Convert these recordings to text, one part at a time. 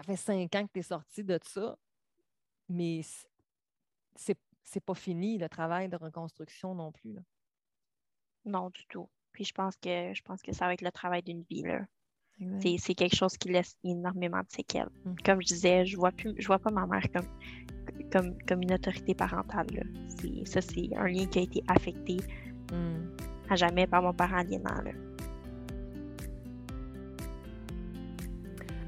ça fait cinq ans que tu es sorti de ça, mais c'est, c'est pas fini le travail de reconstruction non plus. Non, du tout. Puis je pense que je pense que ça va être le travail d'une vie. C'est, quelque chose qui laisse énormément de séquelles. Mmh. Comme je disais, je vois plus, je vois pas ma mère comme, comme, comme une autorité parentale. ça, c'est un lien qui a été affecté mmh. à jamais par mon parent aliénant.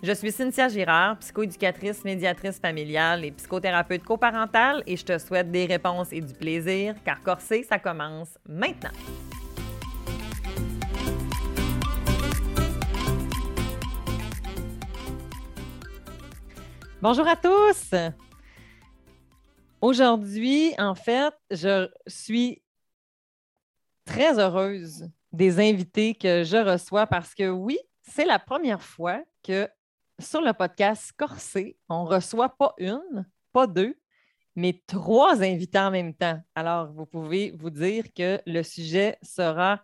Je suis Cynthia Girard, psychoéducatrice, médiatrice familiale et psychothérapeute coparentale et je te souhaite des réponses et du plaisir car Corsé, ça commence maintenant. Bonjour à tous! Aujourd'hui, en fait, je suis très heureuse des invités que je reçois parce que oui, c'est la première fois que sur le podcast Corsé, on reçoit pas une, pas deux, mais trois invités en même temps. Alors, vous pouvez vous dire que le sujet sera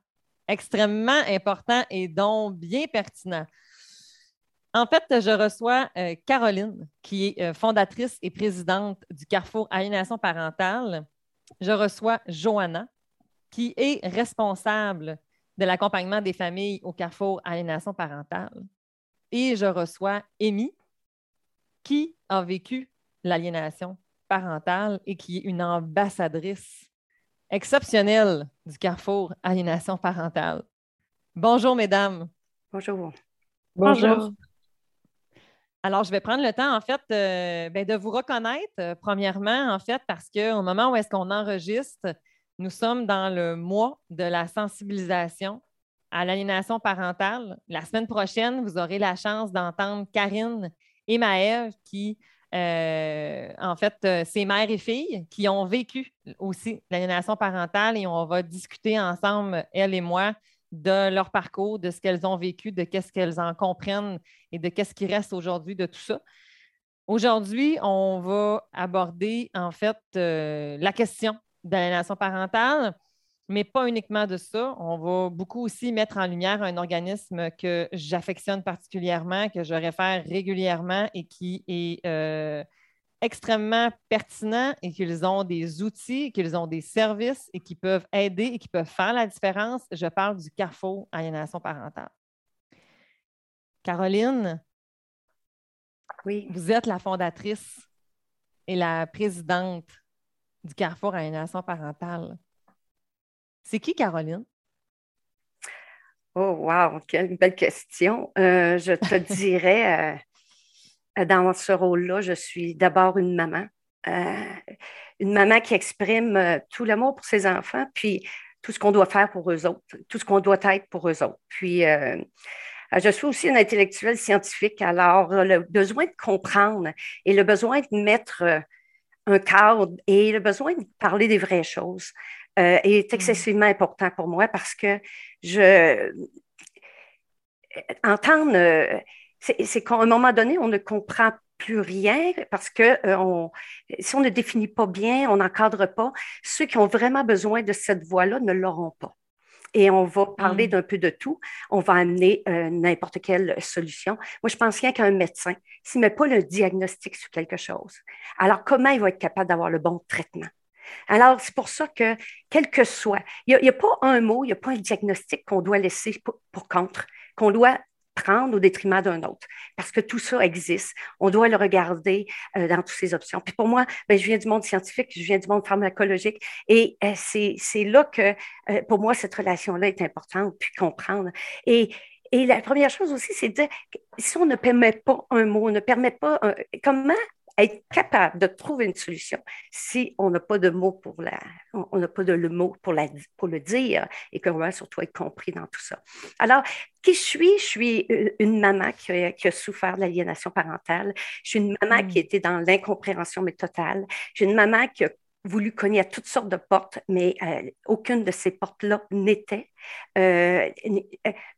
extrêmement important et donc bien pertinent. En fait, je reçois euh, Caroline, qui est euh, fondatrice et présidente du Carrefour Aliénation parentale. Je reçois Johanna, qui est responsable de l'accompagnement des familles au Carrefour Aliénation parentale. Et je reçois Amy, qui a vécu l'aliénation parentale et qui est une ambassadrice exceptionnelle du Carrefour Aliénation parentale. Bonjour, mesdames. Bonjour. Bonjour. Alors, je vais prendre le temps, en fait, euh, ben, de vous reconnaître, euh, premièrement, en fait, parce qu'au moment où est-ce qu'on enregistre, nous sommes dans le mois de la sensibilisation à l'aliénation parentale. La semaine prochaine, vous aurez la chance d'entendre Karine et Maëve qui, euh, en fait, c'est mères et filles qui ont vécu aussi l'aliénation parentale et on va discuter ensemble, elle et moi, de leur parcours, de ce qu'elles ont vécu, de qu'est-ce qu'elles en comprennent et de qu'est-ce qui reste aujourd'hui de tout ça. Aujourd'hui, on va aborder en fait euh, la question de l'aliénation parentale, mais pas uniquement de ça. On va beaucoup aussi mettre en lumière un organisme que j'affectionne particulièrement, que je réfère régulièrement et qui est euh, extrêmement pertinents et qu'ils ont des outils, qu'ils ont des services et qui peuvent aider et qui peuvent faire la différence. Je parle du Carrefour Aliénation parentale. Caroline, oui. vous êtes la fondatrice et la présidente du Carrefour Aliénation parentale. C'est qui, Caroline? Oh, wow, quelle belle question. Euh, je te dirais, euh, euh, dans ce rôle-là, je suis d'abord une maman. Euh, une maman qui exprime tout l'amour pour ses enfants, puis tout ce qu'on doit faire pour eux autres, tout ce qu'on doit être pour eux autres. Puis, je suis aussi une intellectuelle scientifique, alors le besoin de comprendre et le besoin de mettre un cadre et le besoin de parler des vraies choses est mm. excessivement important pour moi parce que je entendre c'est qu'à un moment donné, on ne comprend plus rien parce que euh, si on ne définit pas bien, on n'encadre pas, ceux qui ont vraiment besoin de cette voie-là ne l'auront pas. Et on va parler mm. d'un peu de tout. On va amener euh, n'importe quelle solution. Moi, je pense rien qu'un médecin, s'il ne met pas le diagnostic sur quelque chose, alors comment il va être capable d'avoir le bon traitement? Alors, c'est pour ça que, quel que soit, il n'y a, pas un mot, il n'y a pas un diagnostic qu'on doit laisser pour contre, qu'on doit prendre au détriment d'un autre. Parce que tout ça existe. On doit le regarder euh, dans toutes ces options. Puis pour moi, ben, je viens du monde scientifique, je viens du monde pharmacologique. Et euh, c'est là que, euh, pour moi, cette relation-là est importante, puis comprendre. Et, et la première chose aussi, c'est de dire, si on ne permet pas un mot, on ne permet pas, comment être capable de trouver une solution si on n'a pas de mots pour la, on n'a pas de le mot pour, la, pour le dire et qu'on va surtout être compris dans tout ça. Alors, qui je suis? Je suis euh, une maman qui a, qui a souffert de l'aliénation parentale. Je suis une maman qui mm. était dans l'incompréhension mais totale. Je suis une maman qui a voulu cogner à toutes sortes de portes, mais euh, aucune de ces portes-là n'était, euh,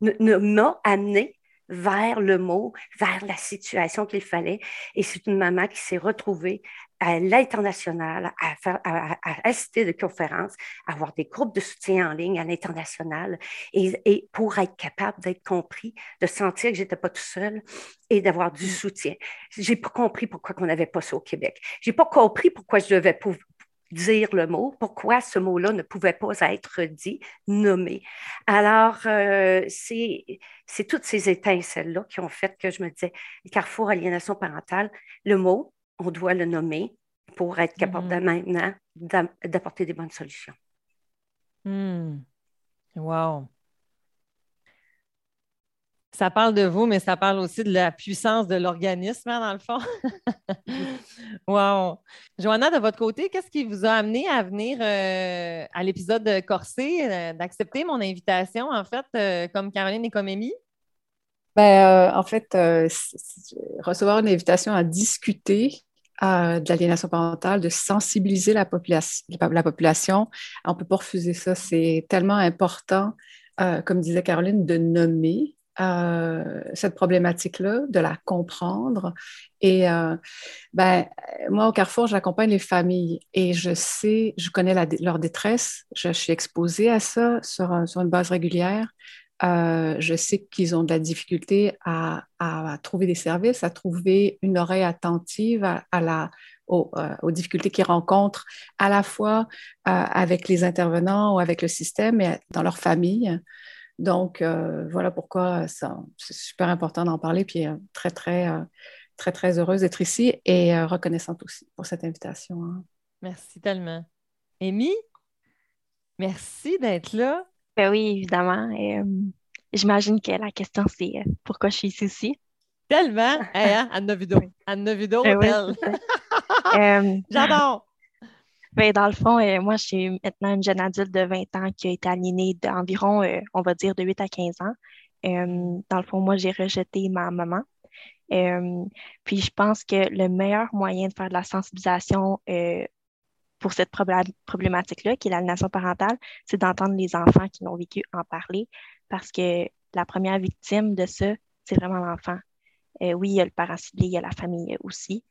ne m'a amené vers le mot, vers la situation qu'il fallait. Et c'est une maman qui s'est retrouvée à l'international, à, faire, à, assister de conférences, à avoir des groupes de soutien en ligne à l'international et, et, pour être capable d'être compris, de sentir que j'étais pas tout seul et d'avoir du mm. soutien. J'ai pas compris pourquoi on n'avait pas ça au Québec. J'ai pas compris pourquoi je devais dire le mot, pourquoi ce mot-là ne pouvait pas être dit, nommé. Alors, euh, c'est toutes ces étincelles-là qui ont fait que je me disais, Carrefour aliénation parentale, le mot, on doit le nommer pour être capable de mm-hmm. maintenant d'apporter des bonnes solutions. Hmm. Wow ça parle de vous, mais ça parle aussi de la puissance de l'organisme, hein, dans le fond. wow. Joanna, de votre côté, qu'est-ce qui vous a amené à venir euh, à l'épisode Corsé, euh, d'accepter mon invitation, en fait, euh, comme Caroline et comme Amy? Ben, en fait, recevoir une invitation à discuter de l'aliénation parentale, de sensibiliser la, la population, on ne peut pas refuser ça. C'est tellement important, comme disait Caroline, de nommer euh, cette problématique-là, de la comprendre. Et euh, ben, moi, au Carrefour, j'accompagne les familles et je sais, je connais leur détresse, je, suis exposée à ça sur, une base régulière. Euh, je sais qu'ils ont de la difficulté à, trouver des services, à trouver une oreille attentive à, la, aux, aux, difficultés qu'ils rencontrent à la fois avec les intervenants ou avec le système et dans leur famille. Donc, euh, voilà pourquoi c'est super important d'en parler. Puis, euh, très, très, euh, très, très heureuse d'être ici et reconnaissante aussi pour cette invitation. Hein. Merci tellement. Amy, merci d'être là. Ben oui, évidemment. J'imagine que la question, c'est pourquoi je suis ici. Tellement! Hey, hein? Anna Vido. Anna Vido, J'adore! Ben, dans le fond, euh, moi, je suis maintenant une jeune adulte de 20 ans qui a été aliénée d'environ, euh, on va dire, de 8 à 15 ans. Euh, dans le fond, moi, j'ai rejeté ma maman. puis je pense que le meilleur moyen de faire de la sensibilisation pour cette problématique-là, qui est l'aliénation parentale, c'est d'entendre les enfants qui l'ont vécu en parler, parce que la première victime de ça, c'est vraiment l'enfant. oui, il y a le parent ciblé, il y a la famille aussi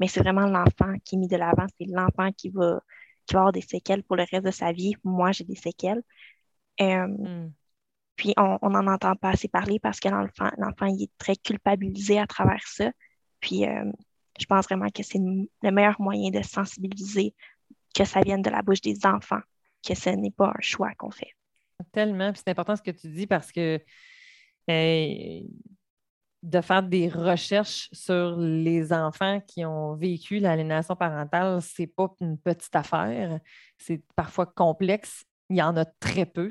mais c'est vraiment l'enfant qui est mis de l'avant. C'est l'enfant qui va, qui va avoir des séquelles pour le reste de sa vie. Moi, j'ai des séquelles. Euh, hmm. Puis, on n'en entend pas assez parler parce que l'enfant, l'enfant il est très culpabilisé à travers ça. Puis, euh, je pense vraiment que c'est le meilleur moyen de sensibiliser que ça vienne de la bouche des enfants, que ce n'est pas un choix qu'on fait. Tellement. Puis c'est important ce que tu dis parce que euh, de faire des recherches sur les enfants qui ont vécu l'aliénation parentale, c'est pas une petite affaire. C'est parfois complexe. Il y en a très peu.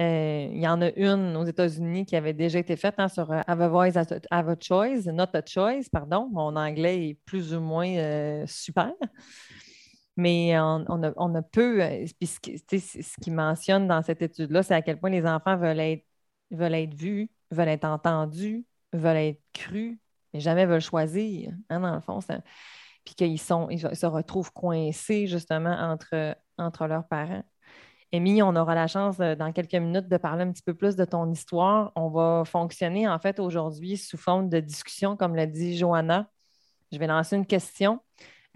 Euh, il y en a une aux États-Unis qui avait déjà été faite hein, sur euh, Have a Voice, Have a Choice, Not a Choice, pardon. Mon anglais est plus ou moins euh, super. Mais on, a, peu. ce, ce qui mentionne dans cette étude-là, c'est à quel point les enfants veulent être vus, veulent être entendus, veulent être crus, mais jamais veulent choisir, hein, dans le fond. Puis qu'ils sont, ils se retrouvent coincés justement entre, entre leurs parents. Amy, on aura la chance dans quelques minutes de parler un petit peu plus de ton histoire. On va fonctionner en fait aujourd'hui sous forme de discussion, comme l'a dit Johanna. Je vais lancer une question.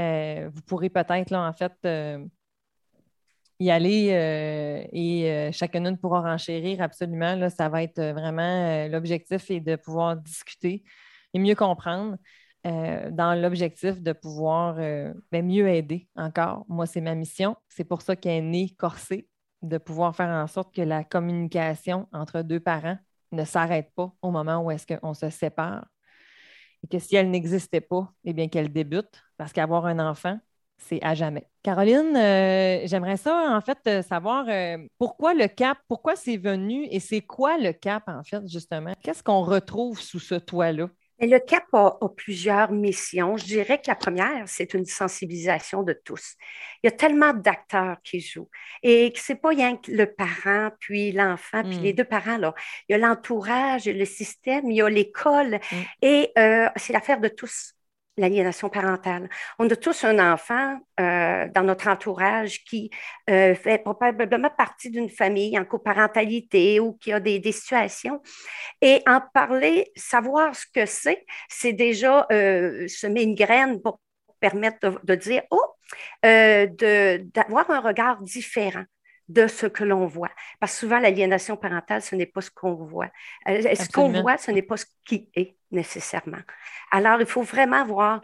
Euh, vous pourrez peut-être en fait euh, y aller euh, et euh, chacune pourra renchérir absolument. Là, ça va être vraiment euh, l'objectif et de pouvoir discuter et mieux comprendre dans l'objectif de pouvoir ben, mieux aider encore. Moi, c'est ma mission. C'est pour ça qu'elle est née corsée, de pouvoir faire en sorte que la communication entre deux parents ne s'arrête pas au moment où est-ce qu'on se sépare. Et que si elle n'existait pas, eh bien qu'elle débute, parce qu'avoir un enfant, c'est à jamais. Caroline, euh, j'aimerais ça, en fait, euh, savoir euh, pourquoi le cap, pourquoi c'est venu et c'est quoi le cap, en fait, justement? Qu'est-ce qu'on retrouve sous ce toit-là? Le CAP a, plusieurs missions. Je dirais que la première, c'est une sensibilisation de tous. Il y a tellement d'acteurs qui jouent et que c'est pas rien que le parent, puis l'enfant, puis les hmm. deux parents. Là. Il y a l'entourage, le système, il y a l'école hmm. et c'est l'affaire de tous. L'aliénation parentale. On a tous un enfant euh, dans notre entourage qui euh, fait probablement partie d'une famille en coparentalité ou qui a des, situations. Et en parler, savoir ce que c'est, c'est déjà euh, semer une graine pour permettre de, dire, oh, d'avoir un regard différent de ce que l'on voit. Parce que souvent, l'aliénation parentale, ce n'est pas ce qu'on voit. Ce qu'on voit, ce n'est pas ce qui est nécessairement. Alors, il faut vraiment voir,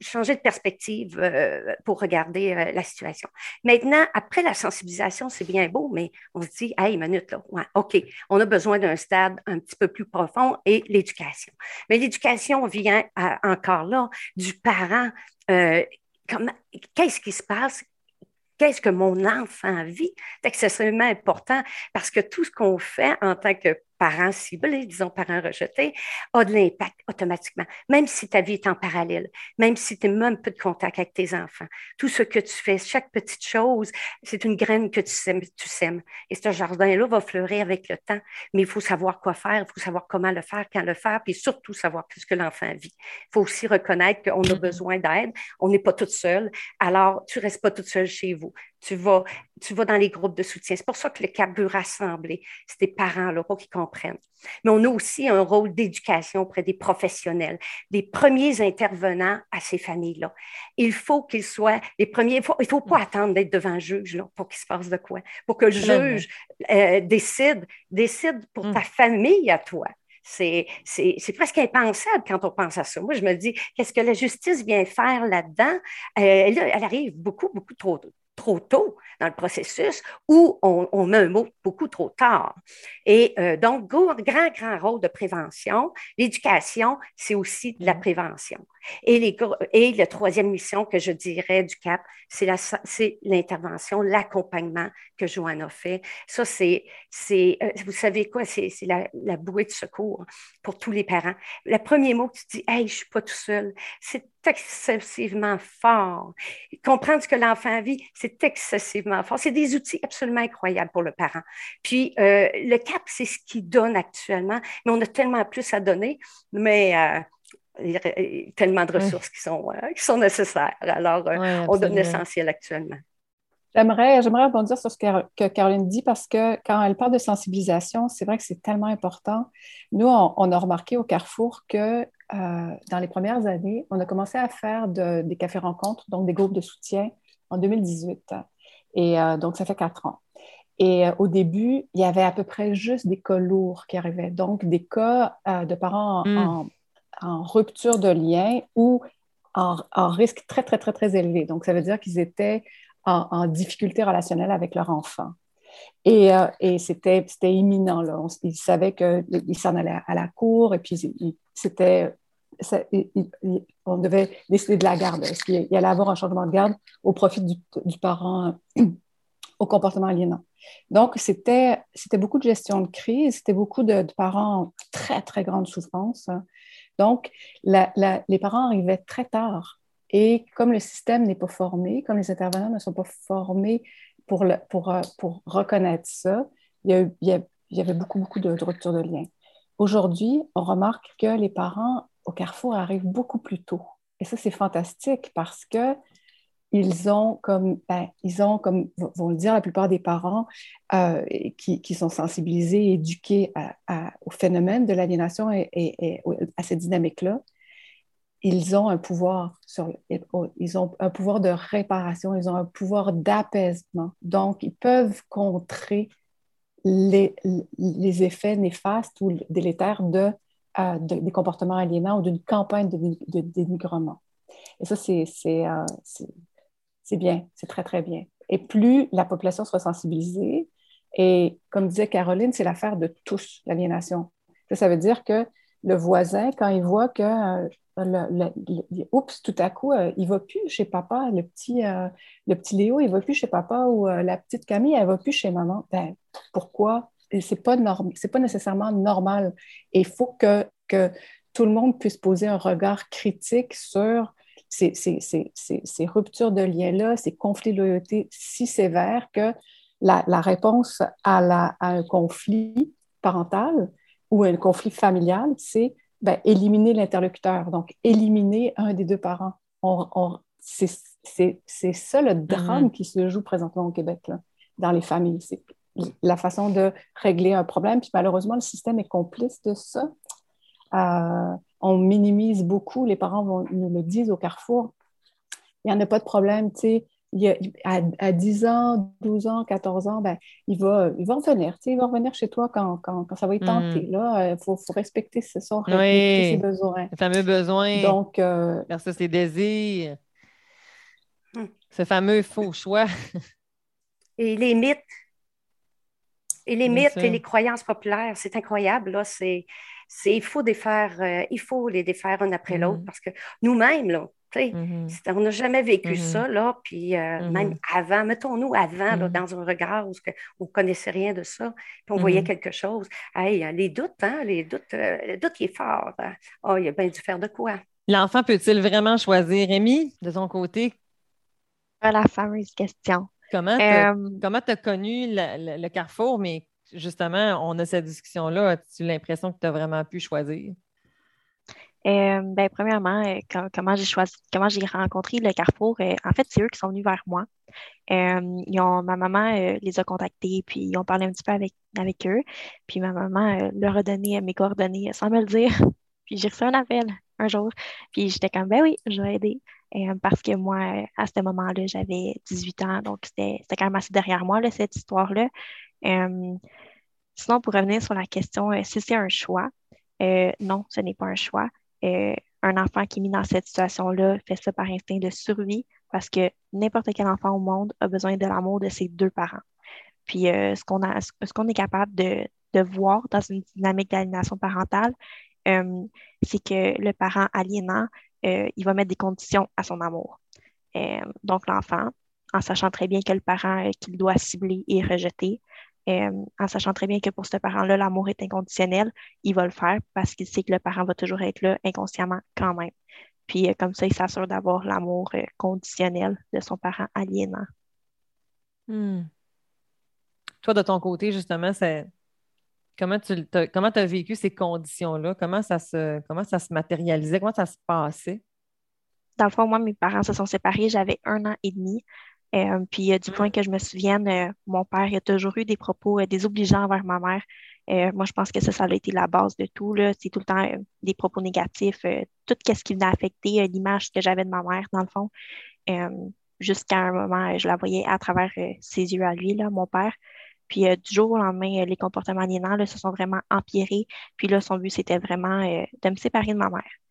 changer de perspective euh, pour regarder euh, la situation. Maintenant, après la sensibilisation, c'est bien beau, mais on se dit, hey, minute, là, OK, on a besoin d'un stade un petit peu plus profond et l'éducation. Mais l'éducation vient encore là du parent. Qu'est-ce qui se passe? qu'est-ce que mon enfant vit, c'est extrêmement important parce que tout ce qu'on fait en tant que parents ciblés, disons parents rejetés, a de l'impact automatiquement, même si ta vie est en parallèle, même si tu n'as même pas de contact avec tes enfants. Tout ce que tu fais, chaque petite chose, c'est une graine que tu sèmes. Tu sèmes. Et ce jardin-là va fleurir avec le temps, mais il faut savoir quoi faire, il faut savoir comment le faire, quand le faire, puis surtout savoir ce que l'enfant vit. Il faut aussi reconnaître qu'on a mm-hmm. besoin d'aide, on n'est pas toute seule, alors tu ne restes pas toute seule chez vous tu vas, tu vas dans les groupes de soutien. C'est pour ça que le CAP veut rassembler ces parents-là pour qu'ils comprennent. Mais on a aussi un rôle d'éducation auprès des professionnels, des premiers intervenants à ces familles-là. Il faut qu'ils soient les premiers. Il ne faut, pas attendre d'être devant un juge là, pour qu'il se passe de quoi, pour que le juge euh, décide, décide pour ta mm. famille à toi. C'est presque impensable quand on pense à ça. Moi, je me dis, qu'est-ce que la justice vient faire là-dedans? Euh, elle, elle, arrive beaucoup, beaucoup trop, trop tôt dans le processus ou on, met un mot beaucoup trop tard. Et euh, donc, grand, grand rôle de prévention. L'éducation, c'est aussi de la mm-hmm. prévention. Et, les, et la troisième mission que je dirais du CAP, c'est l'intervention, l'accompagnement que Joanne a fait. Ça, c'est, euh, vous savez quoi, c'est la, la, bouée de secours pour tous les parents. Le premier mot que tu dis, hey, je ne suis pas tout seul, c'est excessivement fort. Comprendre ce que l'enfant vit, c'est excessivement fort. C'est des outils absolument incroyables pour le parent. Puis, euh, le CAP, c'est ce qu'il donne actuellement, mais on a tellement plus à donner, mais euh, il y a tellement de ressources qui, sont, euh, qui sont nécessaires. Alors, on donne l'essentiel actuellement. J'aimerais, j'aimerais rebondir sur ce que, Caroline dit parce que quand elle parle de sensibilisation, c'est vrai que c'est tellement important. Nous, on, a remarqué au Carrefour que dans les premières années, on a commencé à faire des cafés-rencontres, donc des groupes de soutien en 2018. Et euh, donc, ça fait quatre ans. Et euh, au début, il y avait à peu près juste des cas lourds qui arrivaient. Donc, des cas euh, de parents en, hmm. rupture de lien ou en, risque très, très, très, très élevé. Donc, ça veut dire qu'ils étaient en, difficulté relationnelle avec leur enfant. Et, et c'était imminent. Là. ils savaient qu'ils s'en allaient à la cour et puis c'était on devait décider de la garde. Est-ce qu'il allait avoir un changement de garde au profit du, parent au comportement aliénant? Donc, c'était beaucoup de gestion de crise, c'était beaucoup de, parents en très, très grande souffrance. Donc, les parents arrivaient très tard. Et comme le système n'est pas formé, comme les intervenants ne sont pas formés pour, pour, pour reconnaître ça, il y, avait beaucoup, beaucoup de, de de liens. Aujourd'hui, on remarque que les parents au carrefour arrive beaucoup plus tôt. Et ça, c'est fantastique parce que ils ont comme, ben, ils ont comme vont le dire la plupart des parents euh, qui, qui, sont sensibilisés, éduqués au phénomène de l'aliénation et, à cette dynamique-là, ils ont un pouvoir sur, ils ont un pouvoir de réparation, ils ont un pouvoir d'apaisement. Donc, ils peuvent contrer les, effets néfastes ou délétères de des comportements aliénants ou d'une campagne de, dénigrement. Et ça, euh, c'est bien, c'est très, très bien. Et plus la population sera sensibilisée, et comme disait Caroline, c'est l'affaire de tous, l'aliénation. Ça, ça veut dire que le voisin, quand il voit que, euh, oups, tout à coup, euh, il ne va plus chez papa, le petit, le petit Léo, il ne va plus chez papa, ou la petite Camille, elle va plus chez maman. Ben, pourquoi? c'est pas pas nécessairement normal. Il faut que, tout le monde puisse poser un regard critique sur ces, ruptures de liens-là, ces conflits de loyauté si sévères que la, réponse à, un conflit parental ou un conflit familial, c'est ben, éliminer l'interlocuteur, donc éliminer un des deux parents. c'est ça le drame mm-hmm. qui se joue présentement au Québec, dans les familles. C'est la façon de régler un problème. Puis malheureusement, le système est complice de ça. Euh, on minimise beaucoup, les parents vont, nous le disent au carrefour, il n'y en a pas de problème, tu sais, à, 10 ans, 12 ans, 14 ans, ben, il, va, il va revenir. Il va revenir chez toi quand, quand, quand ça va être tenté. Il euh, faut, faut, respecter ses, son, respecter ses besoins. Le fameux besoin Donc, euh, versus ses désirs. Hmm. Ce fameux faux choix. Et les mythes. Et les mythes et les croyances populaires, c'est incroyable. Là, c'est, il faut défaire, euh, il faut les défaire un après l'autre hmm. parce que nous-mêmes, là, Mm-hmm. On n'a jamais vécu mm-hmm. ça, là, puis euh, mm-hmm. même avant, mettons-nous avant, dans un regard où on ne connaissait rien de ça, puis on voyait quelque chose. Hey, les doutes, hein, les doutes, euh, le doute il est fort. Hein. Oh, il a bien dû faire de quoi. L'enfant peut-il vraiment choisir? Rémi, de ton côté? La fameuse question. Comment tu as, euh, connu le, carrefour, mais justement, on a cette discussion-là. As-tu l'impression que tu as vraiment pu choisir? Euh, ben, premièrement, euh, comment j'ai choisi, comment j'ai rencontré le Carrefour, euh, en fait, c'est eux qui sont venus vers moi. ils ont, ma maman les a contactés, puis ils ont parlé un petit peu avec, avec eux. Puis ma maman leur a donné mes coordonnées sans me le dire. Puis j'ai reçu un appel un jour. Puis j'étais comme, ben oui, je vais aider. parce que moi, à ce moment-là, j'avais 18 ans, donc c'était quand même assez derrière moi, là, cette histoire-là. sinon, pour revenir sur la question, si c'est un choix, non, ce n'est pas un choix. Euh, un enfant qui est mis dans cette situation-là fait ça par instinct de survie parce que n'importe quel enfant au monde a besoin de l'amour de ses deux parents. Puis euh, ce qu'on est capable de, voir dans une dynamique d'aliénation parentale, euh, c'est que le parent aliénant, il va mettre des conditions à son amour. donc l'enfant, en sachant très bien que le parent qu'il doit cibler et rejeter, euh, en sachant très bien que pour ce parent-là, l'amour est inconditionnel, il va le faire parce qu'il sait que le parent va toujours être là inconsciemment quand même. Puis euh, comme ça, il s'assure d'avoir l'amour euh, conditionnel de son parent aliénant. Hmm. Toi, de ton côté, justement, c'est comment tu as, comment as vécu ces conditions-là? Comment ça se comment ça se matérialisait? Comment ça se passait? Dans le fond, moi, mes parents se sont séparés, j'avais un an et demi. Euh, puis du point que je me souvienne, euh, mon père a toujours eu des propos euh, désobligeants envers ma mère. moi, je pense que ça, ça a été la base de tout. C'est tout le temps des propos négatifs, tout ce qui venait affecter l'image que j'avais de ma mère, dans le fond. Jusqu'à un moment, je la voyais à travers ses yeux à lui, là, mon père. Puis du jour au lendemain, les comportements aliénants là, se sont vraiment empirés. Puis là, son but, c'était vraiment de me séparer de ma mère.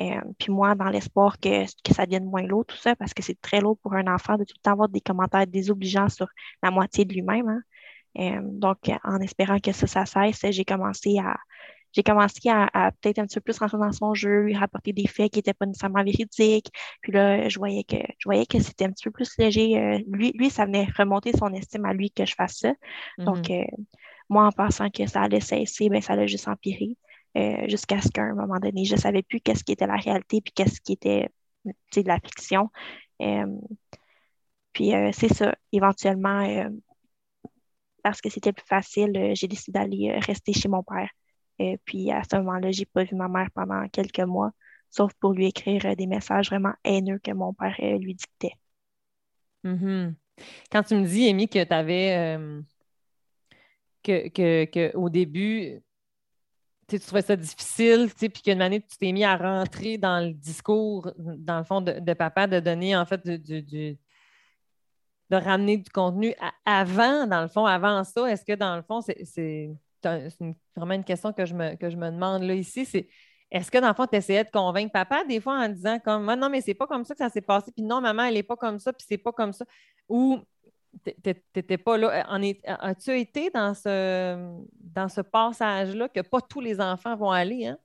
Euh, puis moi, dans l'espoir que, que ça devienne moins lourd, tout ça, parce que c'est très lourd pour un enfant de tout le temps avoir des commentaires désobligeants sur la moitié de lui-même. Hein. Euh, donc, en espérant que ça, ça cesse, j'ai commencé à j'ai commencé à, peut-être un petit peu plus rentrer dans son jeu, lui rapporter des faits qui n'étaient pas nécessairement véridiques. Puis là, je voyais que je voyais que c'était un petit peu plus léger. Euh, lui, lui, ça venait remonter son estime à lui que je fasse ça. Donc, mm-hmm. moi, en pensant que ça allait cesser, ben, ça allait juste empirer. Euh, jusqu'à ce qu'à un moment donné, je ne savais plus qu'est-ce qui était la réalité puis qu'est-ce qui était de la fiction. Euh, puis euh, c'est ça, éventuellement, parce que c'était plus facile, j'ai décidé d'aller rester chez mon père. puis à ce moment-là, je n'ai pas vu ma mère pendant quelques mois, sauf pour lui écrire des messages vraiment haineux que mon père lui dictait. Mm-hmm. Quand tu me dis, Amy, que tu avais que, que, au début, tu trouvais ça difficile, puis qu'une année, tu t'es mis à rentrer dans le discours, dans le fond, de, papa, de donner, en fait, du, de ramener du contenu avant, dans le fond, avant ça. Est-ce que, dans le fond, c'est vraiment une question que je me, que je me demande là ici, c'est est-ce que, dans le fond, tu essayais de convaincre papa des fois en disant comme non, mais c'est pas comme ça que ça s'est passé, puis non, maman, elle n'est pas comme ça, puis c'est pas comme ça. Ou n'étais pas là. As-tu été dans ce, dans ce passage-là que pas tous les enfants vont aller? Hein?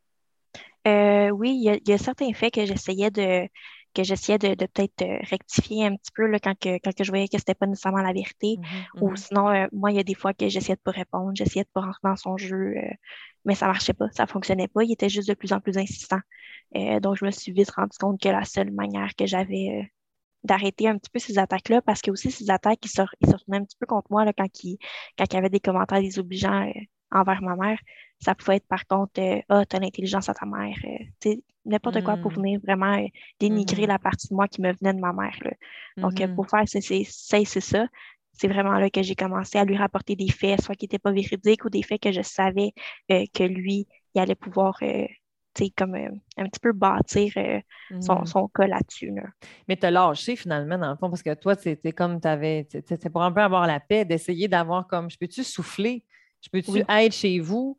Euh, oui, il y, a certains faits que j'essayais de que j'essayais de, peut-être euh, rectifier un petit peu là, quand, que, quand je voyais que ce n'était pas nécessairement la vérité. Mm-hmm, Ou mm-hmm. sinon, euh, moi, il y a des fois que j'essayais de ne pas répondre, j'essayais de ne pas rentrer dans son jeu, mais ça ne marchait pas, ça ne fonctionnait pas. Il était juste de plus en plus insistant. donc, je me suis vite rendu compte que la seule manière que j'avais d'arrêter un petit peu ces attaques-là parce que aussi ces attaques, ils se, retournaient un petit peu contre moi là, quand, il, quand il y avait des commentaires désobligeants euh, envers ma mère. Ça pouvait être par contre, euh, ah, t'as l'intelligence à ta mère. Euh, n'importe quoi pour hmm. venir vraiment euh, dénigrer hmm. la partie de moi qui me venait de ma mère. Donc, hmm. pour faire cesser c'est ça, c'est vraiment là que j'ai commencé à lui rapporter des faits, soit qui n'étaient pas véridiques ou des faits que je savais que lui, il allait pouvoir comme un petit peu bâtir son, son, cas là-dessus. Mais as lâché finalement, dans le fond, parce que toi, c'était comme tu avais, c'était pour un peu avoir la paix, d'essayer d'avoir comme, je peux-tu souffler? Je peux-tu être chez vous?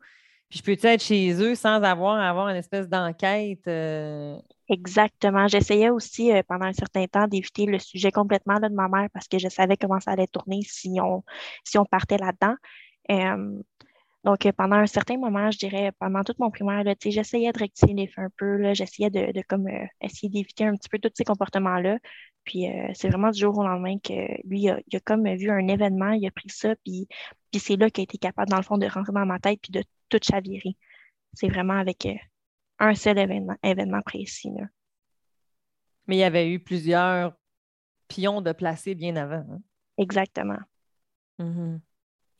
Puis je peux-tu être chez eux sans avoir à avoir une espèce d'enquête? Euh? Exactement. J'essayais aussi euh, pendant un certain temps d'éviter le sujet complètement de ma mère parce que je savais comment ça allait tourner si on, si on partait là-dedans. Donc, euh, pendant un certain moment, je dirais, pendant toute mon primaire, j'essayais de rectifier les faits un peu, j'essayais de, de, comme, essayer d'éviter un petit peu tous ces comportements-là. Puis c'est vraiment du jour au lendemain que lui, il a, il a, comme vu un événement, il a pris ça, puis puis c'est là qu'il a été capable, dans le fond, de rentrer dans ma tête puis de tout chavirer. C'est vraiment avec euh, un seul événement, événement précis. Mais il y avait eu plusieurs pions de placer bien avant. Hein? Exactement. Mm-hmm.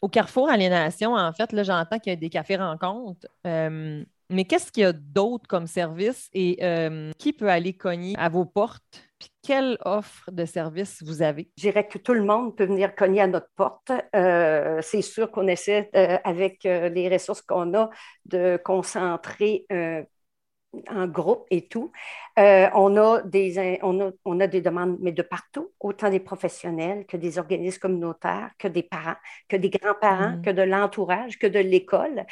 Au Carrefour Aliénation, en fait, là, j'entends qu'il y a des cafés rencontres. Euh, mais qu'est-ce qu'il y a d'autre comme service et euh, qui peut aller cogner à vos portes? Puis quelle offre de service vous avez? Je dirais que tout le monde peut venir cogner à notre porte. Euh, c'est sûr qu'on essaie, avec les ressources qu'on a, de concentrer en groupe et tout. on, a des, on, on, a, des demandes, mais de partout, autant des professionnels que des organismes communautaires, que des parents, que des grands-parents, mmh. que de l'entourage, que de l'école.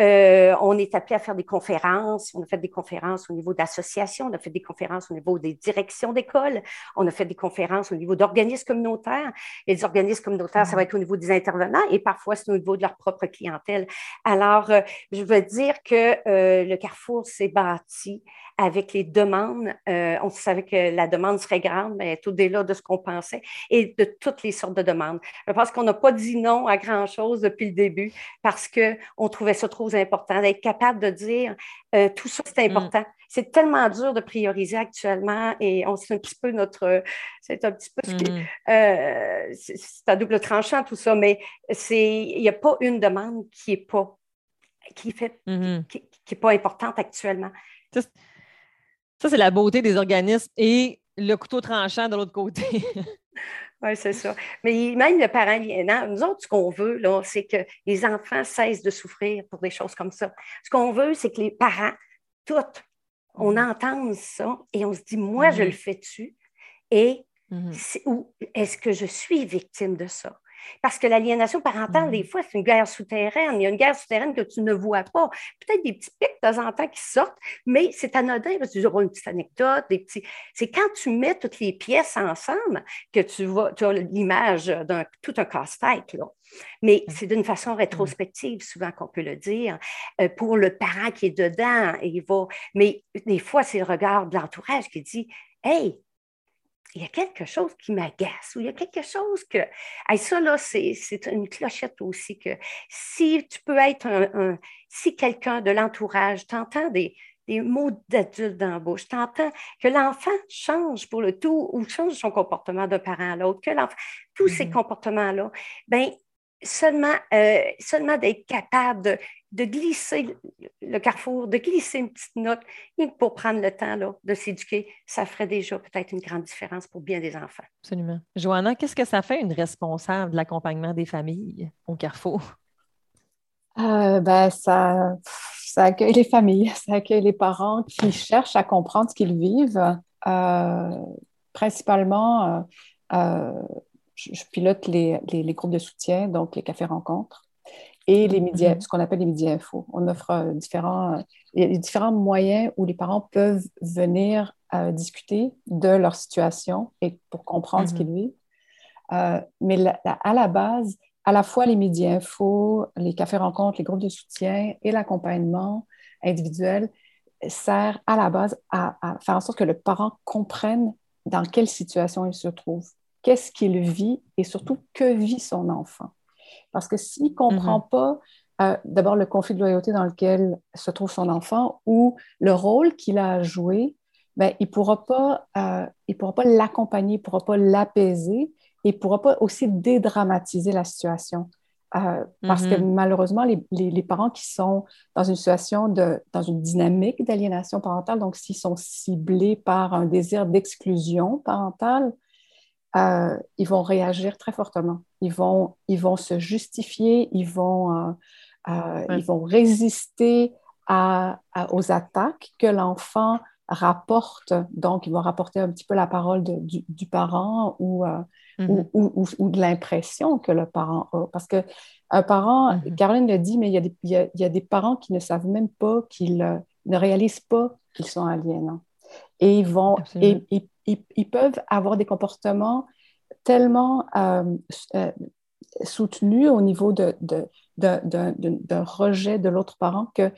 Euh, on est appelé à faire des conférences. On a fait des conférences au niveau d'associations, on a fait des conférences au niveau des directions d'école, on a fait des conférences au niveau d'organismes communautaires. Et les organismes communautaires, ça va être au niveau des intervenants et parfois c'est au niveau de leur propre clientèle. Alors, euh, je veux dire que euh, le Carrefour s'est bâti avec les demandes. on savait que la demande serait grande, mais tout au-delà de ce qu'on pensait et de toutes les sortes de demandes. Je pense qu'on n'a pas dit non à grand-chose depuis le début parce qu'on trouvait ça trop important, d'être capable de dire euh, tout ça, c'est mm. important. C'est tellement dur de prioriser actuellement et on sait un petit peu notre. C'est un petit peu. Mm. Euh, c'est à double tranchant tout ça, mais il n'y a pas une demande qui n'est pas. qui fait. Mm-hmm. qui n'est pas importante actuellement. Ça, c'est la beauté des organismes et le couteau tranchant de l'autre côté. Oui, c'est ça. Mais même le parent aliénant, nous autres, ce qu'on veut, là, c'est que les enfants cessent de souffrir pour des choses comme ça. Ce qu'on veut, c'est que les parents, toutes, on mmh. entende ça et on se dit, moi, je mmh le fais-tu? Et mmh est-ce que je suis victime de ça? Parce que l'aliénation parentale, des mm. fois, c'est une guerre souterraine. Il y a une guerre souterraine que tu ne vois pas. Peut-être des petits pics de temps en temps qui sortent, mais c'est anodin parce que tu auras une petite anecdote, des petits. C'est quand tu mets toutes les pièces ensemble que tu vois, tu as l'image d'un tout un casse-tête. Mais mm. c'est d'une façon mm. rétrospective, souvent qu'on peut le dire, euh, pour le parent qui est dedans. il va... Mais des fois, c'est le regard de l'entourage qui dit Hey, il y a quelque chose qui m'agace ou il y a quelque chose que. ça, là, c'est une clochette aussi que si tu peux être un. si quelqu'un de l'entourage t'entend des, des mots d'adulte dans la bouche, t'entends que l'enfant change pour le tout ou change son comportement d'un parent à l'autre, que l'enfant. Tous ces mm-hmm. comportements-là, bien, seulement, euh, seulement d'être capable de, de, glisser le carrefour, de glisser une petite note, pour prendre le temps là, de s'éduquer, ça ferait déjà peut-être une grande différence pour bien des enfants. Absolument. Joanna, qu'est-ce que ça fait une responsable de l'accompagnement des familles au carrefour? Euh, ben, ça, ça accueille les familles, ça accueille les parents qui cherchent à comprendre ce qu'ils vivent. Euh, principalement, je, pilote les, groupes de soutien, donc les cafés rencontres, et les médias, mhm. ce qu'on appelle les médias info. On offre euh, différents, euh, différents moyens où les parents peuvent venir euh, discuter de leur situation et pour comprendre ce mhm. qu'ils vivent. mais à la base, à la fois les médias info, les cafés rencontres, les groupes de soutien et l'accompagnement individuel sert à la base à, à, faire en sorte que le parent comprenne dans quelle situation il se trouve qu'est-ce qu'il vit et surtout que vit son enfant. Parce que s'il ne comprend mm-hmm. pas euh, d'abord le conflit de loyauté dans lequel se trouve son enfant ou le rôle qu'il a à jouer, ben, il ne pourra pas, euh, pourra pas l'accompagner, il ne pourra pas l'apaiser et il ne pourra pas aussi dédramatiser la situation. Euh, parce que mm-hmm. malheureusement, les, les, parents qui sont dans une situation de, dans une dynamique d'aliénation parentale, donc s'ils sont ciblés par un désir d'exclusion parentale, euh, ils vont réagir très fortement. Ils vont, ils vont se justifier, ils vont, euh, ils vont résister à, aux attaques que l'enfant rapporte. Donc, ils vont rapporter un petit peu la parole du, du, parent ou Mm-hmm. ou, ou, de l'impression que le parent a. Parce qu'un parent, mm-hmm. Caroline le dit, mais il y, a des, il, y a, des, parents qui ne savent même pas, qu'ils euh, ne réalisent pas qu'ils sont aliénants. Et ils vont, et, ils peuvent avoir des comportements tellement euh, euh, soutenus au niveau de, de, d'un rejet de l'autre parent que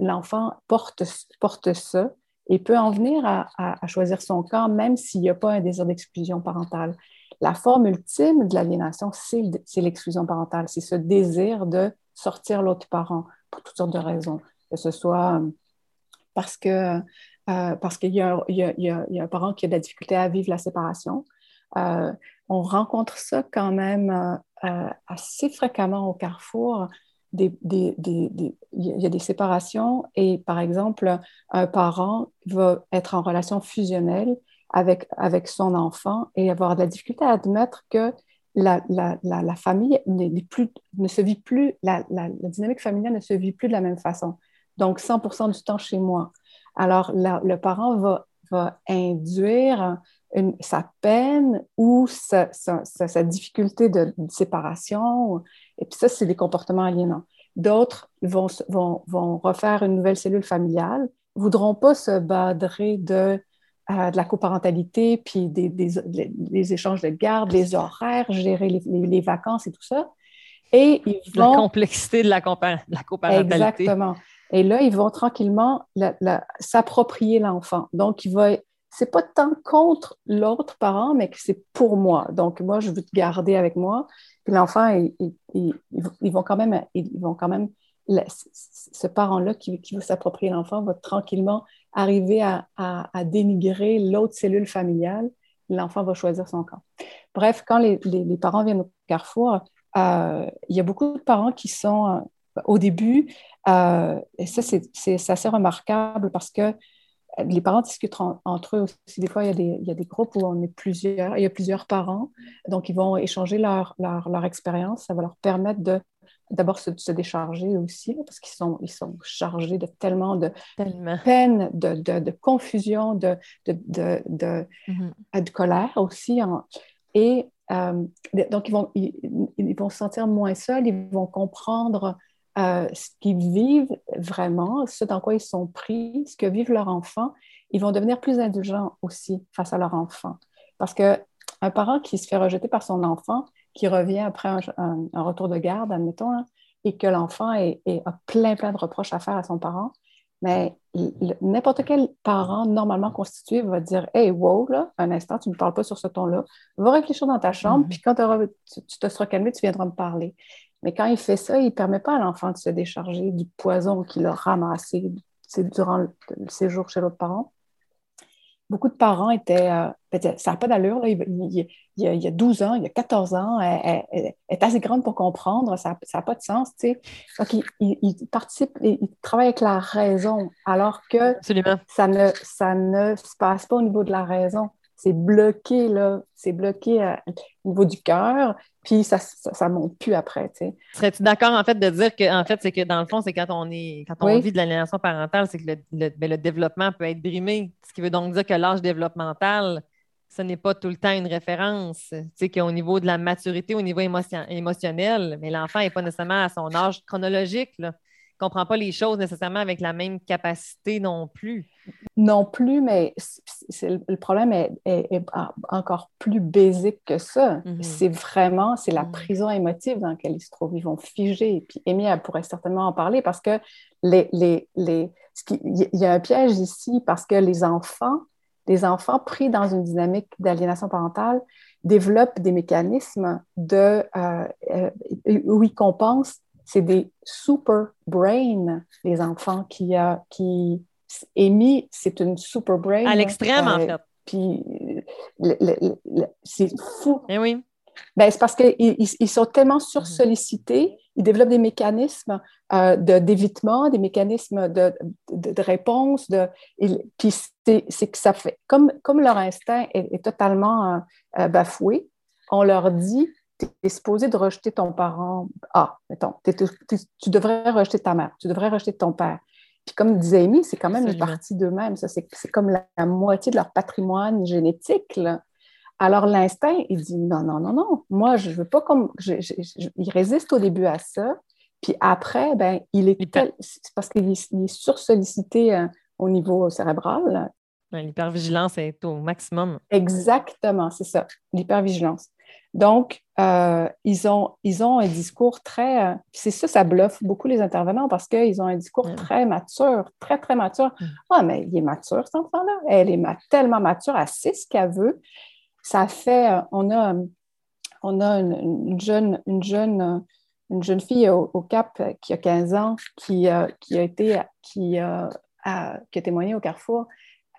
l'enfant porte, porte ça et peut en venir à, choisir son camp, même s'il n'y a pas un désir d'exclusion parentale. La forme ultime de l'aliénation, c'est l'exclusion parentale, c'est ce désir de sortir l'autre parent pour toutes sortes de raisons, que ce soit euh, parce que euh, parce qu'il y, a un parent qui a de la difficulté à vivre la séparation. Euh, on rencontre ça quand même assez fréquemment au carrefour il y a des séparations et, par exemple, un parent va être en relation fusionnelle avec, avec son enfant et avoir de la difficulté à admettre que la, la, la, famille ne se vit plus, la, dynamique familiale ne se vit plus de la même façon. Donc, 100 du temps chez moi. Alors, le parent va, va induire sa peine ou sa, sa, difficulté de, séparation. Et puis ça, c'est des comportements aliénants. D'autres vont, vont, vont, refaire une nouvelle cellule familiale, voudront pas se badrer de, euh, de la coparentalité, puis des, des, échanges de garde, les horaires, gérer les, les, vacances et tout ça. Et ils vont... La complexité de la, la coparentalité. Exactement. Et là, ils vont tranquillement s'approprier l'enfant. Donc, il va c'est pas tant contre l'autre parent, mais que c'est pour moi. Donc, moi, je veux te garder avec moi. Puis l'enfant, ils, vont quand même, ils vont quand même ce parent-là qui, veut s'approprier l'enfant va tranquillement arriver à, dénigrer l'autre cellule familiale. L'enfant va choisir son camp. Bref, quand les, parents viennent au carrefour, euh, il y a beaucoup de parents qui sont euh, au début, euh, et ça, c'est assez remarquable parce que les parents discutent entre eux aussi. Des fois, il y, a des, il y, a des, groupes où on est plusieurs, il y a plusieurs parents, donc ils vont échanger leur, leur, leur expérience. Ça va leur permettre de d'abord se, se, décharger aussi, parce qu'ils sont, ils sont chargés de tellement de peine, de, de, de, confusion, de, de, de, de colère aussi. et euh, donc, ils vont, ils, ils, vont se sentir moins seuls, ils vont comprendre euh, ce qu'ils vivent vraiment, ce dans quoi ils sont pris, ce que vivent leurs enfants, ils vont devenir plus indulgents aussi face à leur enfant. Parce qu'un parent qui se fait rejeter par son enfant, qui revient après un, retour de garde, admettons, hein, et que l'enfant a plein, plein de reproches à faire à son parent, mais n'importe quel parent normalement constitué va dire Hey, wow, là, un instant, tu ne me parles pas sur ce ton-là. Va réfléchir dans ta chambre, mm-hmm. puis quand tu, te seras calmé, tu viendras me parler. Mais quand il fait ça, il ne permet pas à l'enfant de se décharger du poison qu'il a ramassé durant le, séjour chez l'autre parent. Beaucoup de parents étaient. Euh, ça n'a pas d'allure, il, il, il, y a 12 ans, il y a 14 ans, elle, est assez grande pour comprendre, ça n'a pas de sens. Tu sais. Donc, il, participe, il travaille avec la raison, alors que ça ne, ça ne se passe pas au niveau de la raison c'est bloqué, là, c'est bloqué au niveau du cœur, puis ça, ça, monte plus après, tu sais. Serais-tu d'accord, en fait, de dire que, en fait, c'est que dans le fond, c'est quand on est, quand on vit de l'aliénation parentale, c'est que le, ben, le, développement peut être brimé, ce qui veut donc dire que l'âge développemental, ce n'est pas tout le temps une référence. Tu sais, qu'au niveau de la maturité, au niveau émotionnel, mais l'enfant n'est pas nécessairement à son âge chronologique, là comprend pas les choses nécessairement avec la même capacité non plus. Non plus, mais le problème est, encore plus basique que ça. Mm-hmm. C'est vraiment, c'est la mm-hmm. prison émotive dans laquelle ils se trouvent. Ils vont figer. Puis Amy, elle pourrait certainement en parler parce que les, les, les il y a un piège ici parce que les enfants, les enfants pris dans une dynamique d'aliénation parentale développent des mécanismes de, euh, euh, où ils compensent c'est des super brains, les enfants qui, a, qui Amy, c'est une super brain. À l'extrême, en euh, fait. Puis c'est fou. Eh oui. Ben, c'est parce qu'ils ils sont tellement sursollicités, ils développent des mécanismes euh, d'évitement, des mécanismes de, de, de réponse. De, puis c'est que ça fait, comme, comme leur instinct est, totalement euh, bafoué, on leur dit tu es supposé de rejeter ton parent A, mettons. tu devrais rejeter ta mère, tu devrais rejeter ton père. Puis comme disait Amy, c'est quand même une partie d'eux-mêmes. C'est comme la, moitié de leur patrimoine génétique. Là. Alors, l'instinct, il dit non, non, non, non, moi, je ne veux pas comme. il résiste au début à ça. Puis après, ben, il est. C'est parce qu'il est, sursollicité euh, au niveau cérébral. L'hypervigilance est au maximum. Exactement, c'est ça, l'hypervigilance. Donc, euh, ils, ont, ils ont un discours très. Euh, c'est ça, ça bluffe beaucoup les intervenants parce qu'ils ont un discours très mature, très, très mature. Ah, mais il est mature, cet enfant-là. Elle est tellement mature, elle sait ce qu'elle veut ça fait, euh, on a, on a une, jeune, une, jeune, une jeune fille au, Cap qui a 15 ans qui, qui a été, qui, a, qui a témoigné au Carrefour.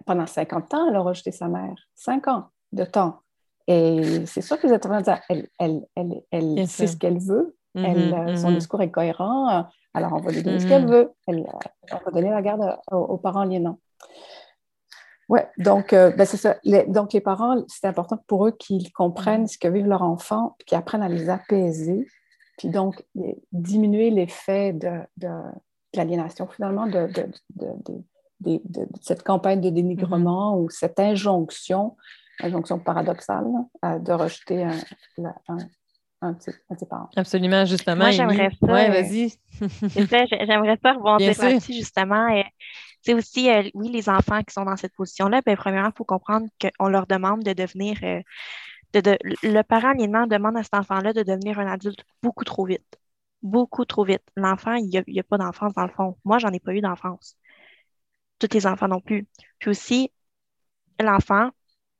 Pendant 50 ans, elle a rejeté sa mère. 5 ans de temps. Et c'est sûr que les intervenants elle, elle, elle, elle sait ce qu'elle veut. Mm-hmm, elle, Son mm-hmm. discours est cohérent. Alors, on va lui donner ce qu'elle mm-hmm. veut. Elle, on va donner la garde aux, aux parents aliénants. Oui, donc euh, ben, c'est ça. Les, donc les parents, c'est important pour eux qu'ils comprennent ce que vivent leurs enfants, qu'ils apprennent à les apaiser, puis donc diminuer l'effet de, de, l'aliénation finalement, de, de, cette campagne de dénigrement ou cette injonction, injonction paradoxale, euh, de rejeter un, un, un, petit, un parent. Absolument, justement. Moi, j'aimerais ça. Oui, vas-y. j'aimerais ça rebondir là-dessus, justement. Et c'est aussi, euh, oui, les enfants qui sont dans cette position-là, bien, premièrement, il faut comprendre qu'on leur demande de devenir. Euh, de, le parent aliénant demande à cet enfant-là de devenir un adulte beaucoup trop vite. Beaucoup trop vite. L'enfant, il n'y a, pas d'enfance dans le fond. Moi, j'en ai pas eu d'enfance. Tous les enfants non plus. Puis aussi, l'enfant,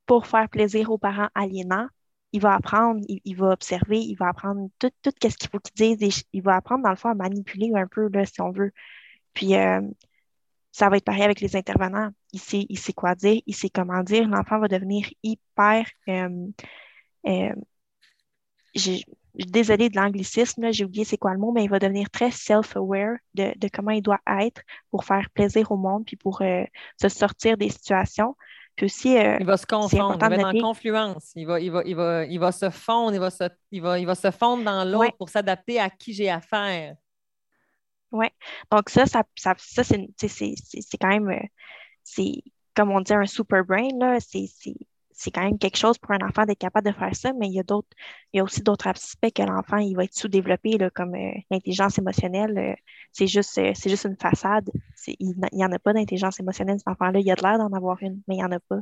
pour faire plaisir aux parents aliénants, il va apprendre, il, va observer, il va apprendre tout, ce qu'il faut qu'il dise. il va apprendre, dans le fond, à manipuler un peu, là, si on veut. Puis, euh, ça va être pareil avec les intervenants. Il sait, il quoi dire, il sait comment dire. L'enfant va devenir hyper. Euh, euh, désolée de l'anglicisme, j'ai oublié c'est quoi le mot, mais il va devenir très self-aware de, comment il doit être pour faire plaisir au monde, puis pour euh, se sortir des situations. Puis aussi, il va se confondre, il va être en confluence, il va, il, va, il, va, il va se fondre, il va se, il va, il va se fondre dans l'autre pour s'adapter à qui j'ai affaire. Oui. Donc, ça, ça, ça, ça c'est quand même, euh, c'est comme on dit, un super brain, là. C'est quand même quelque chose pour un enfant d'être capable de faire ça, mais il y a d'autres, il y a aussi d'autres aspects que l'enfant, il va être sous-développé, comme euh, l'intelligence émotionnelle. Euh, c'est juste, c'est juste une façade. Il n'y en a pas d'intelligence émotionnelle, cet enfant-là. Il a de l'air d'en avoir une, mais il n'y en a pas.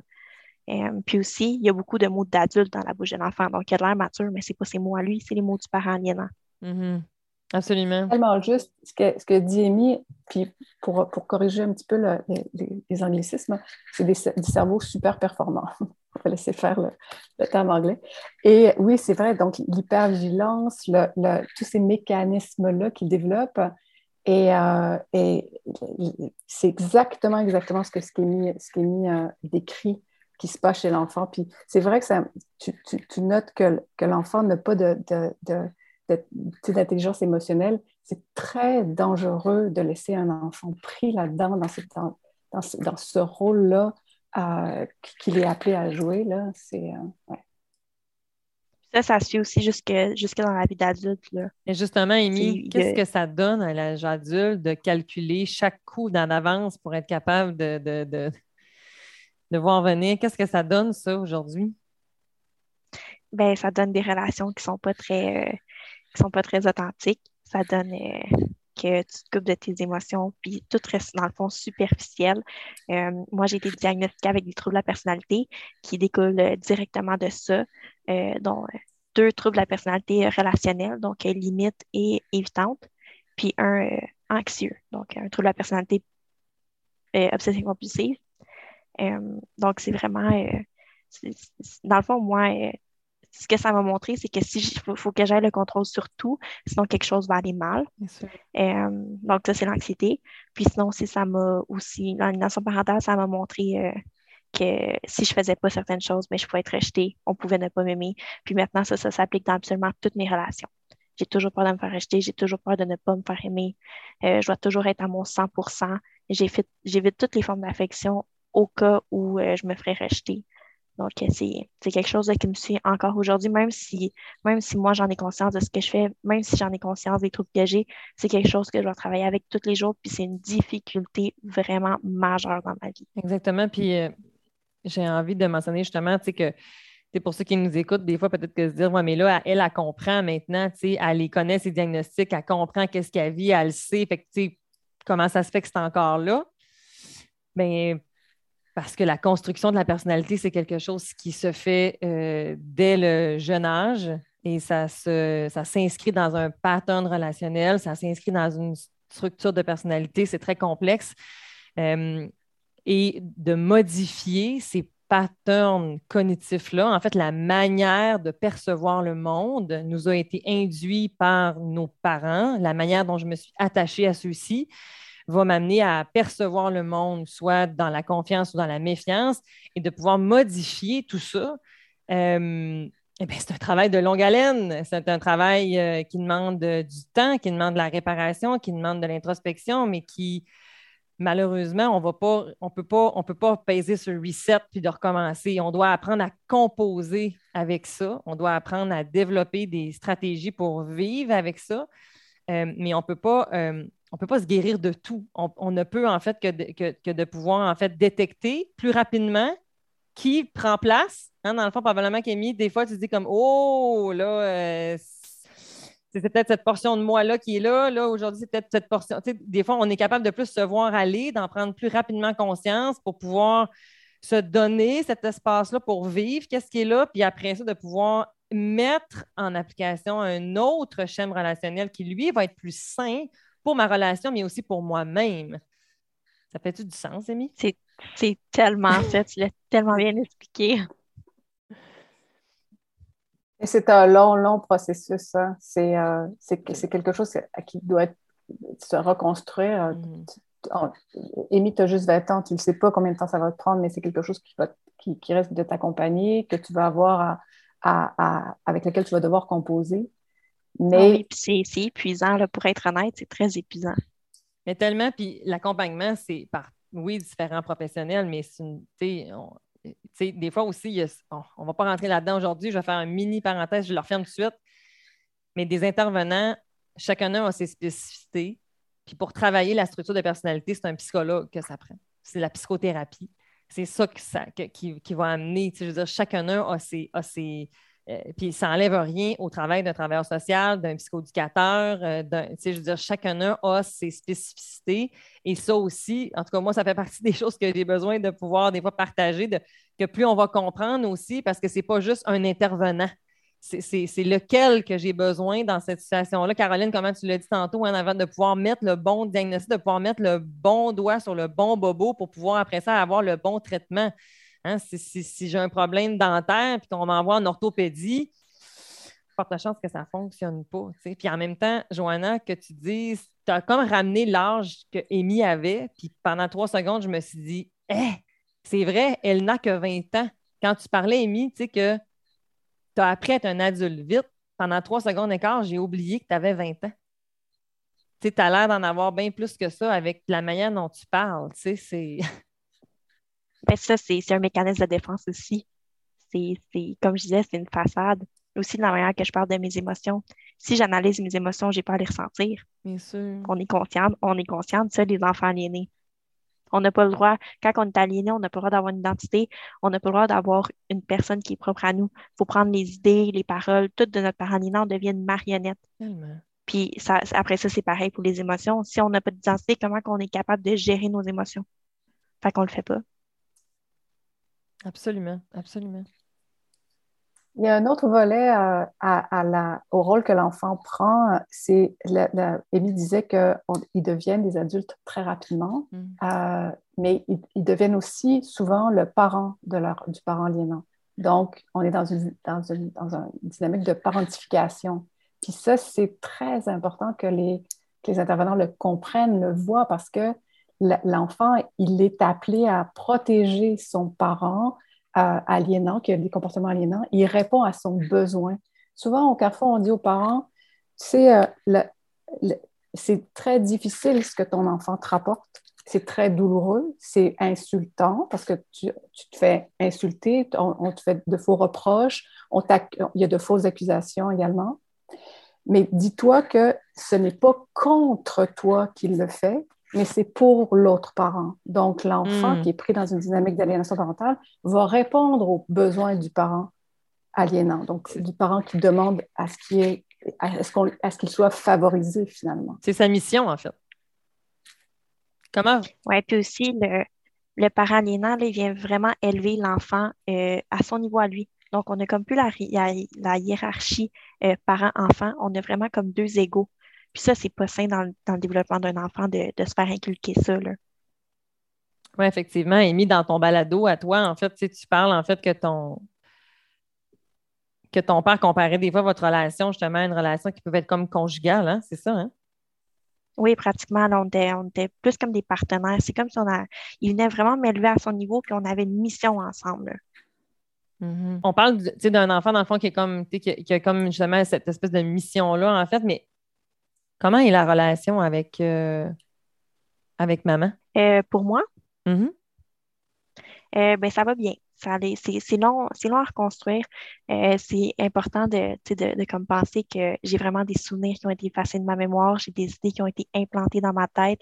puis aussi, il y a beaucoup de mots d'adultes dans la bouche de l'enfant. Donc, il a de l'air mature, mais ce n'est pas ses mots à lui, c'est les mots du parent aliénant. Mm-hmm. Absolument. Tellement juste ce que, ce que dit Amy, puis pour, pour corriger un petit peu les, anglicismes, c'est des, cerveaux super performants. On va laisser faire le, le terme anglais. Et oui, c'est vrai, donc l'hypervigilance, tous ces mécanismes-là qu'ils développent, et, euh, et c'est exactement, exactement ce que ce euh, décrit qui se passe chez l'enfant. Puis c'est vrai que tu, notes que, l'enfant n'a pas d'intelligence émotionnelle, c'est très dangereux de laisser un enfant pris là-dedans, dans, dans, ce, dans ce rôle-là euh, qu'il est appelé à jouer. Là. C'est, euh, Ça, ça suit aussi jusque, jusque dans la vie d'adulte. Et justement, Amy, qu'est-ce que ça donne à l'âge adulte de calculer chaque coup d'en avance pour être capable de, de, de, de voir venir? Qu'est-ce que ça donne, ça, aujourd'hui? Ben, ça donne des relations qui ne sont pas très, euh, sont pas très authentiques. Ça donne euh, que tu te coupes de tes émotions, puis tout reste dans le fond superficiel. Euh, moi, j'ai été diagnostiquée avec des troubles de la personnalité qui découlent euh, directement de ça, dont deux troubles de la personnalité relationnelle, donc limite et évitante, puis un anxieux, donc un trouble de la personnalité obsessive-compulsive. donc, c'est vraiment, dans le fond, moi, ce que ça m'a montré, c'est que si il faut, que j'aille le contrôle sur tout, sinon quelque chose va aller mal. Euh, donc, ça, c'est l'anxiété. Puis sinon, si ça m'a aussi, l'aliénation parentale, ça m'a montré euh, que si je faisais pas certaines choses, mais ben, je pouvais être rejetée, on pouvait ne pas m'aimer. Puis maintenant, ça, ça s'applique dans absolument toutes mes relations. J'ai toujours peur de me faire rejeter, j'ai toujours peur de ne pas me faire aimer. Euh, je dois toujours être à mon 100% J'évite toutes les formes d'affection au cas où je me ferais rejeter. Donc, euh, c'est quelque chose qui me suit encore aujourd'hui, même si, même si moi j'en ai conscience de ce que je fais, même si j'en ai conscience des troubles que j'ai, c'est quelque chose que je dois travailler avec tous les jours, puis c'est une difficulté vraiment majeure dans ma vie. Exactement. Puis j'ai envie de mentionner justement, tu que c'est pour ceux qui nous écoutent, des fois, peut-être que se dire, ouais, mais là, elle, elle, comprend maintenant, tu sais, elle les connaît, ses diagnostics, elle comprend qu'est-ce qu'elle vit, elle le sait, fait que, tu sais, comment ça se fait que c'est encore là? Bien, parce que la construction de la personnalité, c'est quelque chose qui se fait euh, dès le jeune âge et ça, se, ça s'inscrit dans un pattern relationnel, ça s'inscrit dans une structure de personnalité, c'est très complexe. Euh, et de modifier ces patterns cognitifs-là, en fait, la manière de percevoir le monde nous a été induit par nos parents, la manière dont je me suis attachée à ceux-ci va m'amener à percevoir le monde, soit dans la confiance ou dans la méfiance, et de pouvoir modifier tout ça. Euh, eh c'est un travail de longue haleine. C'est un travail euh, qui demande du temps, qui demande de la réparation, qui demande de l'introspection, mais qui, malheureusement, on va pas, on peut pas, peut pas peser sur reset puis de recommencer. On doit apprendre à composer avec ça. On doit apprendre à développer des stratégies pour vivre avec ça. Euh, mais on peut pas, on peut pas se guérir de tout. On, ne peut en fait que de, pouvoir en fait détecter plus rapidement qui prend place. Hein, dans le fond, probablement qu'Amy, des fois, tu te dis comme Oh, là, euh, c'est peut-être cette portion de moi-là qui est là. Là, aujourd'hui, c'est peut-être cette portion. des fois, on est capable de plus se voir aller, d'en prendre plus rapidement conscience pour pouvoir se donner cet espace-là pour vivre, qu'est-ce qui est là, puis après ça, de pouvoir mettre en application un autre schéma relationnel qui, lui, va être plus sain pour ma relation, mais aussi pour moi-même. Ça fait-tu du sens, Amy? C'est tellement fait, tu l'as tellement bien expliqué c'est un long, long processus. Hein. Euh, c'est quelque chose qui doit se reconstruire. Mm. Amy, tu as juste 20 ans, tu ne sais pas combien de temps ça va te prendre, mais c'est quelque chose qui, va, qui, qui reste de t'accompagner, que tu vas avoir à, avec lequel tu vas devoir composer. Mais... Ah oui, c'est épuisant, là, pour être honnête, c'est très épuisant. Mais tellement, puis l'accompagnement, c'est par, oui, différents professionnels, mais c'est une, des fois aussi, on ne va pas rentrer là-dedans aujourd'hui, je vais faire une mini parenthèse, je le referme tout de suite. Mais des intervenants, chacun a ses spécificités. Puis pour travailler la structure de personnalité, c'est un psychologue que ça prend. C'est la psychothérapie. C'est ça, qui, va amener. Je veux dire, chacun a ses, a ses, euh, puis ça n'enlève rien au travail d'un travailleur social, d'un psychoéducateur. Euh, je veux dire, chacun a ses spécificités. Et ça aussi, en tout cas, moi, ça fait partie des choses que j'ai besoin de pouvoir des fois partager, que plus on va comprendre aussi, parce que ce n'est pas juste un intervenant. C'est lequel que j'ai besoin dans cette situation-là. Caroline, comment tu l'as dit tantôt, en avant de pouvoir mettre le bon diagnostic, de pouvoir mettre le bon doigt sur le bon bobo pour pouvoir après ça avoir le bon traitement. Hein, si, j'ai un problème dentaire et qu'on m'envoie en orthopédie, porte la chance que ça ne fonctionne pas. Puis en même temps, Joanna, que tu dises, tu as comme ramené l'âge que Amy avait, puis pendant trois secondes, je me suis dit, eh, c'est vrai, elle n'a que 20 ans. Quand tu parlais, Amy, tu sais que tu as appris à être un adulte vite. Pendant trois secondes et quart, j'ai oublié que tu avais 20 ans. Tu as l'air d'en avoir bien plus que ça avec la manière dont tu parles. C'est. Ben, ça, c'est un mécanisme de défense aussi. C'est, comme je disais, c'est une façade. Aussi, de la manière que je parle de mes émotions. Si j'analyse mes émotions, j'ai pas à les ressentir. Bien sûr. On est conscient, on est conscient de ça, les enfants aliénés. On n'a pas le droit, quand on est aliéné, on n'a pas le droit d'avoir une identité, on n'a pas le droit d'avoir une personne qui est propre à nous. Il faut prendre les idées, les paroles, tout de notre parent aliénant, on devient une marionnette. Puis ça, après ça, c'est pareil pour les émotions. Si on n'a pas d'identité, comment on est capable de gérer nos émotions? Fait qu'on le fait pas. Absolument, absolument. Il y a un autre volet euh, à, la, au rôle que l'enfant prend, c'est, Amy disait qu'ils deviennent des adultes très rapidement, mm. euh, mais ils, deviennent aussi souvent le parent de leur, du parent aliénant. Donc, on est dans une, dans une, dans une dynamique de parentification. Puis ça, c'est très important que les, que les intervenants le comprennent, le voient, parce que l'enfant, il est appelé à protéger son parent euh, aliénant, qui a des comportements aliénants. Il répond à son besoin. Souvent, au carrefour, on dit aux parents, euh, c'est très difficile ce que ton enfant te rapporte. C'est très douloureux, c'est insultant parce que tu, te fais insulter, on, te fait de faux reproches, on il y a de fausses accusations également. Mais dis-toi que ce n'est pas contre toi qu'il le fait, mais c'est pour l'autre parent. Donc, l'enfant hmm. qui est pris dans une dynamique d'aliénation parentale va répondre aux besoins du parent aliénant. Donc, c'est du parent qui demande à ce qu'il est, ce soit favorisé finalement. C'est sa mission, en fait. Comment? Oui, puis aussi, le, le parent aliénant, il vient vraiment élever l'enfant euh, à son niveau à lui. Donc, on n'a comme plus la, la, hiérarchie euh, parent-enfant. On a vraiment comme deux égaux. Puis ça, c'est pas sain dans, le développement d'un enfant de, se faire inculquer ça. Oui, effectivement. Amy, dans ton balado à toi, en fait, tu parles en fait que ton que ton père comparait des fois votre relation justement à une relation qui pouvait être comme conjugale, hein? c'est ça, hein? Oui, pratiquement. on, était, plus comme des partenaires. C'est comme si on a, il venait vraiment m'élever à son niveau, puis on avait une mission ensemble. Mm-hmm. On parle d'un enfant, dans le fond, qui, est comme, qui, a comme justement cette espèce de mission-là, en fait, mais comment est la relation avec, euh, avec maman? Euh, pour moi? Mm-hmm. Euh, ben, ça va bien c'est long, à reconstruire. Euh, c'est important de, de, comme penser que j'ai vraiment des souvenirs qui ont été effacés de ma mémoire, j'ai des idées qui ont été implantées dans ma tête.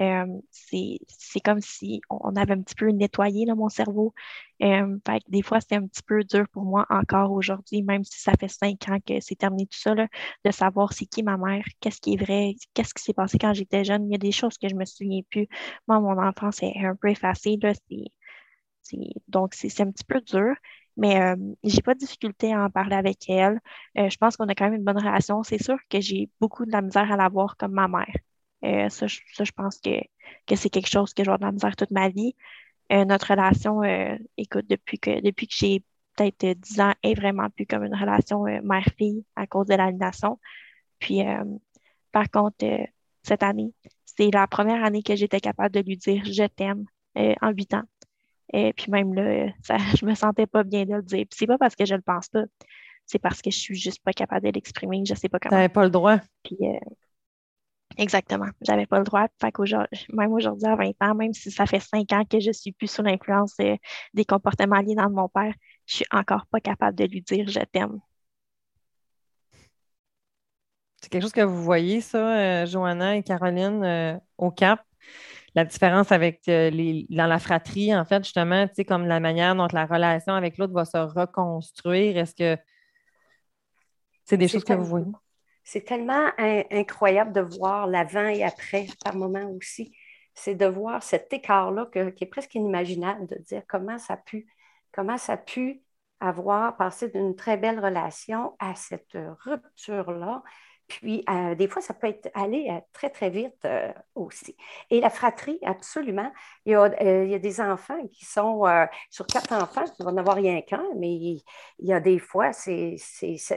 Euh, c'est comme si on avait un petit peu nettoyé là, mon cerveau. Euh, des fois, c'est un petit peu dur pour moi encore aujourd'hui, même si ça fait cinq ans que c'est terminé tout ça, de savoir c'est qui ma mère, qu'est-ce qui est vrai, qu'est-ce qui s'est passé quand j'étais jeune. Il y a des choses que je me souviens plus. Moi, mon enfance est un peu effacée. C'est donc, c'est un petit peu dur, mais euh, j'ai pas de difficulté à en parler avec elle. Euh, je pense qu'on a quand même une bonne relation. C'est sûr que j'ai beaucoup de la misère à la voir comme ma mère. Euh, ça, je, pense que, que c'est quelque chose que j'ai de la misère toute ma vie. notre relation, écoute, depuis que, depuis que j'ai peut-être 10 ans, est vraiment plus comme une relation mère-fille à cause de l'aliénation. Puis, par contre, cette année, c'est la première année que j'étais capable de lui dire je t'aime en 8 ans. Et puis même là, ça, je me sentais pas bien de le dire. Puis c'est pas parce que je le pense pas, c'est parce que je suis juste pas capable de l'exprimer, je sais pas comment. T'avais pas le droit. Puis euh, exactement, j'avais pas le droit. Fait même aujourd'hui à 20 ans, même si ça fait 5 ans que je suis plus sous l'influence des comportements aliénants de mon père, je suis encore pas capable de lui dire je t'aime. C'est quelque chose que vous voyez, ça, euh, Johanna et Caroline, euh, au Cap la différence avec euh, les, dans la fratrie, en fait, justement, tu sais, comme la manière dont la relation avec l'autre va se reconstruire. Est-ce que c'est des choses que vous voyez? C'est tellement incroyable de voir l'avant et après par moment aussi. C'est de voir cet écart-là qui est presque inimaginable, de dire comment ça a pu, comment ça a pu avoir passé d'une très belle relation à cette rupture-là puis, euh, des fois, ça peut être aller euh, très, très vite euh, aussi. Et la fratrie, absolument. Il y a, des enfants qui sont, sur quatre enfants, il va en avoir rien qu'un, mais il, y a des fois, c'est,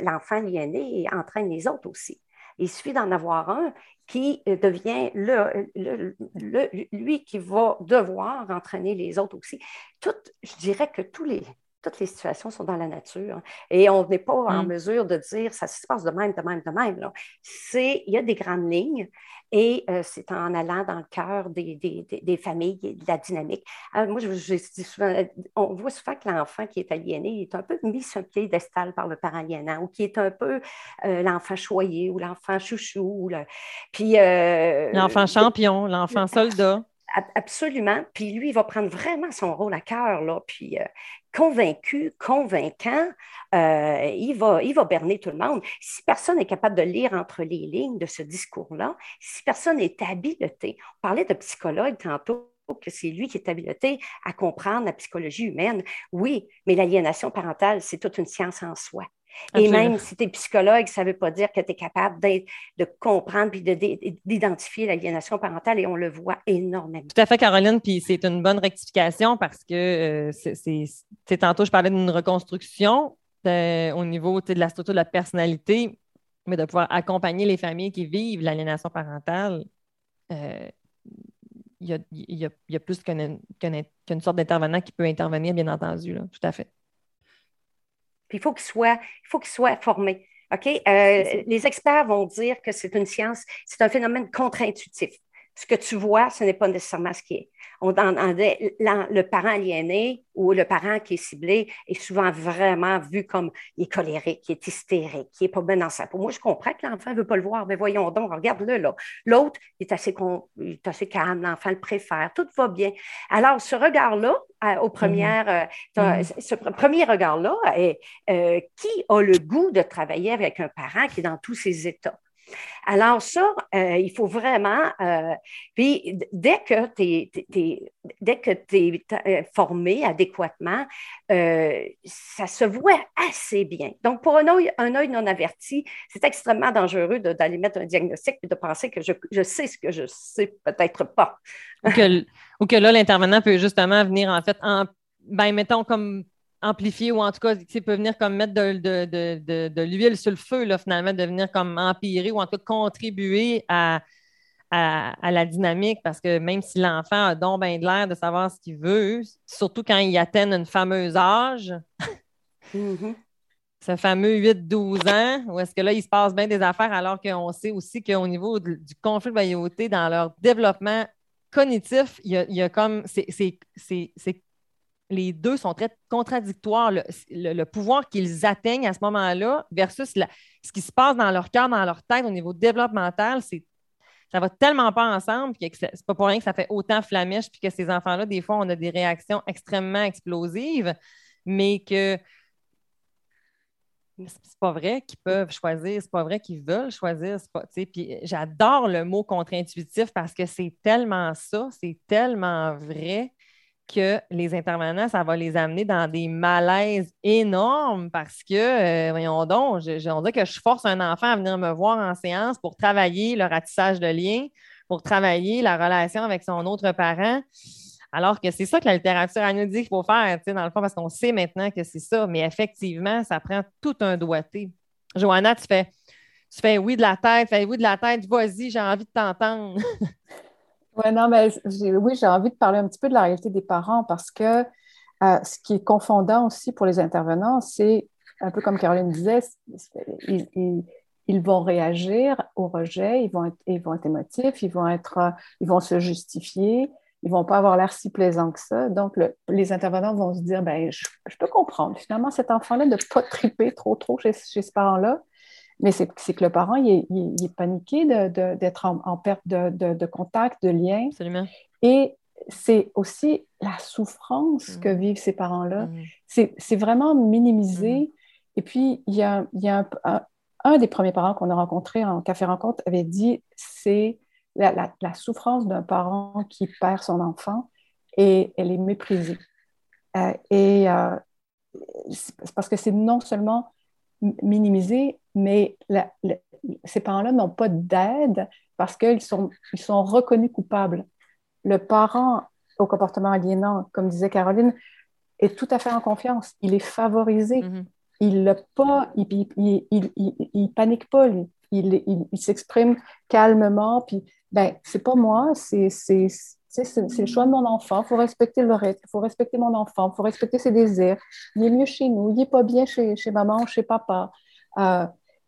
l'enfant et entraîne les autres aussi. Il suffit d'en avoir un qui devient lui qui va devoir entraîner les autres aussi. Tout, je dirais que tous les, toutes les situations sont dans la nature. Et on n'est pas en mm. mesure de dire ça se passe de même, de même, de même. C'est, il y a des grandes lignes et euh, c'est en allant dans le cœur des, des, des, familles, de la dynamique. Euh, moi, je, dis souvent, on voit souvent que l'enfant qui est aliéné est un peu mis sur un piédestal par le parent aliénant ou qui est un peu euh, l'enfant choyé ou l'enfant chouchou. Puis, l'enfant champion, l'enfant soldat. Absolument. Puis lui, il va prendre vraiment son rôle à cœur, là. Puis convaincu, convaincant, euh, il, va, il va berner tout le monde. Si personne n'est capable de lire entre les lignes de ce discours-là, si personne n'est habilité, on parlait de psychologue tantôt, que c'est lui qui est habilité à comprendre la psychologie humaine. Oui, mais l'aliénation parentale, c'est toute une science en soi. Et même si tu es psychologue, ça ne veut pas dire que tu es capable de comprendre puis d'identifier l'aliénation parentale et on le voit énormément. Tout à fait, Caroline. Puis c'est une bonne rectification parce que euh, c'est tantôt, je parlais d'une reconstruction euh, au niveau de la structure de la personnalité, mais de pouvoir accompagner les familles qui vivent l'aliénation parentale. Euh, il y a, plus qu'une sorte d'intervenant qui peut intervenir, bien entendu, là, tout à fait. Puis il faut qu'il soit, faut qu'il soit formé. OK? Euh, les experts vont dire que c'est une science, c'est un phénomène contre-intuitif ce que tu vois, ce n'est pas nécessairement ce qui est. On, le parent aliéné ou le parent qui est ciblé est souvent vraiment vu comme il est colérique, il est hystérique, qui n'est pas bien dans sa peau. Moi, je comprends que l'enfant ne veut pas le voir, mais voyons donc, regarde-le là. L'autre est assez, est assez calme, l'enfant le préfère, tout va bien. Alors, ce regard-là, au première, euh, mm-hmm. ce premier regard-là, euh, qui a le goût de travailler avec un parent qui est dans tous ses états? Alors ça, euh, il faut vraiment, euh, puis dès que tu es, euh, formé adéquatement, ça se voit assez bien. Donc pour un œil, un œil non averti, c'est extrêmement dangereux d'aller mettre un diagnostic et de penser que je, sais ce que je sais peut-être pas. ou, que, ou que là, l'intervenant peut justement venir en fait en, ben, mettons comme amplifier ou en tout cas, tu peut venir comme mettre de, l'huile sur le feu, là, finalement, de venir comme empirer ou en tout cas contribuer à, à, la dynamique parce que même si l'enfant a donc bien de l'air de savoir ce qu'il veut, surtout quand il atteint une fameuse âge, mm-hmm. ce fameux 8-12 ans, où est-ce que là, il se passe bien des affaires alors qu'on sait aussi qu'au niveau du conflit de loyauté, dans leur développement cognitif, il y a, il y a comme c'est les deux sont très contradictoires. Le, pouvoir qu'ils atteignent à ce moment-là versus ce qui se passe dans leur cœur, dans leur tête au niveau développemental, c'est ça va tellement pas ensemble que c'est pas pour rien que ça fait autant flamèche puis que ces enfants-là, des fois, on a des réactions extrêmement explosives, mais que c'est pas vrai qu'ils peuvent choisir, c'est pas vrai qu'ils veulent choisir. j'adore le mot contre-intuitif parce que c'est tellement ça, c'est tellement vrai que les intervenants, ça va les amener dans des malaises énormes parce que, euh, voyons donc, on dit que je force un enfant à venir me voir en séance pour travailler le ratissage de liens, pour travailler la relation avec son autre parent. Alors que c'est ça que la littérature nous dit qu'il faut faire, dans le fond, parce qu'on sait maintenant que c'est ça. Mais effectivement, ça prend tout un doigté. Johanna, tu fais, tu fais oui de la tête, fais oui de la tête, vas-y, j'ai envie de t'entendre. Ouais, non, mais oui, j'ai envie de parler un petit peu de la réalité des parents parce que euh, ce qui est confondant aussi pour les intervenants, c'est un peu comme Caroline disait, ils, vont réagir au rejet, ils vont être, ils vont être émotifs, ils vont, être, ils vont se justifier, ils vont pas avoir l'air si plaisants que ça. Donc, les intervenants vont se dire, ben, je, peux comprendre. Finalement, cet enfant-là ne pas triper trop, trop chez, chez ce parent-là. Mais c'est que le parent, il est, paniqué d'être en, perte de, contact, de lien. Absolument. Et c'est aussi la souffrance que mm. vivent ces parents-là. Mm. C'est vraiment minimisé. Mm. Et puis, il y a, un, des premiers parents qu'on a rencontrés en café rencontre avait dit c'est la, souffrance d'un parent qui perd son enfant et elle est méprisée. Euh, et euh, c'est parce que c'est non seulement minimisé, mais ces parents-là n'ont pas d'aide parce qu'ils sont, ils sont reconnus coupables. Le parent au comportement aliénant, comme disait Caroline, est tout à fait en confiance. Il est favorisé. Mm-hmm. Il ne pas, il, il, il, panique pas, lui. Il, s'exprime calmement. Puis, ben, c'est pas moi, c'est c'est le choix de mon enfant. Il faut respecter le reste. Il faut respecter mon enfant. Il faut respecter ses désirs. Il est mieux chez nous. Il n'est pas bien chez, chez maman ou chez papa. Euh,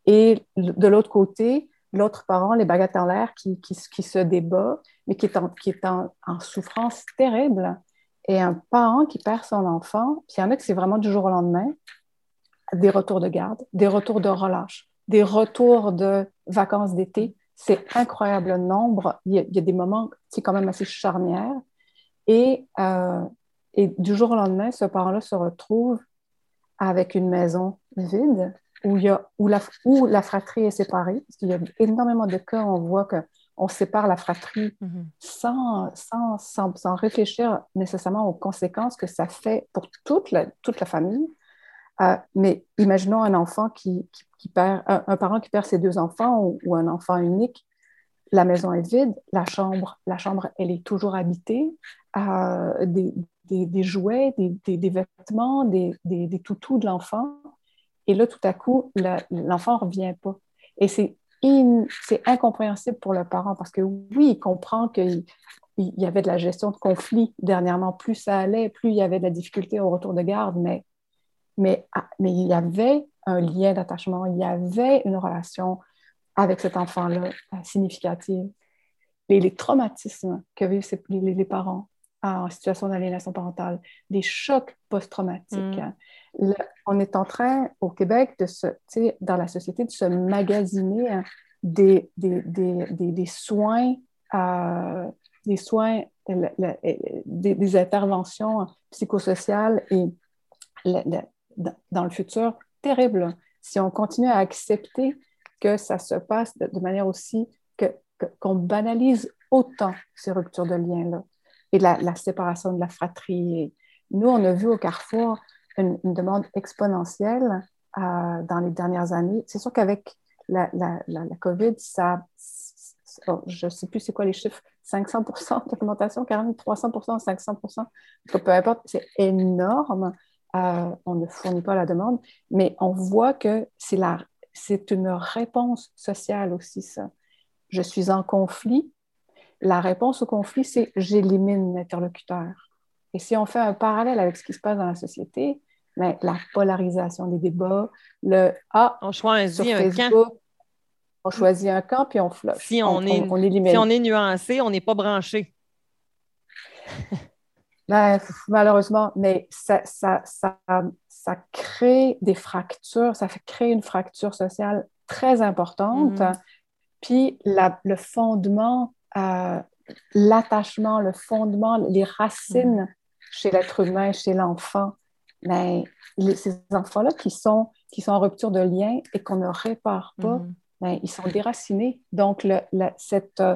et de l'autre côté, l'autre parent, les l'air, qui, qui, qui, se débat, mais qui est, en, qui est en, souffrance terrible. Et un parent qui perd son enfant, puis il y en a que c'est vraiment du jour au lendemain, des retours de garde, des retours de relâche, des retours de vacances d'été. C'est incroyable le nombre. Il y, a, il y a des moments, c'est quand même assez charnière. Et, euh, et du jour au lendemain, ce parent-là se retrouve avec une maison vide, où, il y a, où, la, où la fratrie est séparée, parce qu'il y a énormément de cas où on voit qu'on sépare la fratrie mm-hmm. sans, sans, sans, sans, réfléchir nécessairement aux conséquences que ça fait pour toute la, toute la famille. Euh, mais imaginons un enfant qui, qui, perd, un, parent qui perd ses deux enfants ou, un enfant unique. La maison est vide, la chambre, la chambre, elle est toujours habitée. Euh, des, des, des, jouets, des, des vêtements, des, toutous de l'enfant et là, tout à coup, l'enfant ne revient pas. Et c'est incompréhensible pour le parent parce que oui, il comprend que il y avait de la gestion de conflits dernièrement. Plus ça allait, plus il y avait de la difficulté au retour de garde, mais, mais, ah, mais il y avait un lien d'attachement, il y avait une relation avec cet enfant-là euh, significative. Les, les, traumatismes que vivent les, parents en situation d'aliénation parentale, des chocs post-traumatiques. On est en train, au Québec, de se, dans la société, de se magasiner hein, des, des, des, des, soins, euh, des soins, des, interventions psychosociales et dans le futur terrible si on continue à accepter que ça se passe de, manière aussi que, qu'on banalise autant ces ruptures de liens-là et la, séparation de la fratrie. nous, on a vu au Carrefour une, demande exponentielle euh, dans les dernières années. C'est sûr qu'avec la, COVID, ça, je ne sais plus c'est quoi les chiffres, 500% d'augmentation, 40, 300 500% peu importe, c'est énorme. Euh, on ne fournit pas la demande, mais on voit que c'est une réponse sociale aussi, ça. Je suis en conflit. La réponse au conflit, c'est j'élimine l'interlocuteur. Et si on fait un parallèle avec ce qui se passe dans la société, mais ben, la polarisation des débats, le Ah, on choisit un camp. On choisit un camp puis on flush. Si on, est, si on est nuancé, on n'est pas branché. Ben, malheureusement, mais ça, ça, ça, ça, crée des fractures, ça créer une fracture sociale très importante. Mm-hmm. Puis la, le fondement, euh, l'attachement, le fondement, les racines mm-hmm. chez l'être humain, chez l'enfant, mais ben, ces enfants-là qui sont, qui sont en rupture de lien et qu'on ne répare pas, mm-hmm. ben, ils sont déracinés. Donc, le, cette, euh,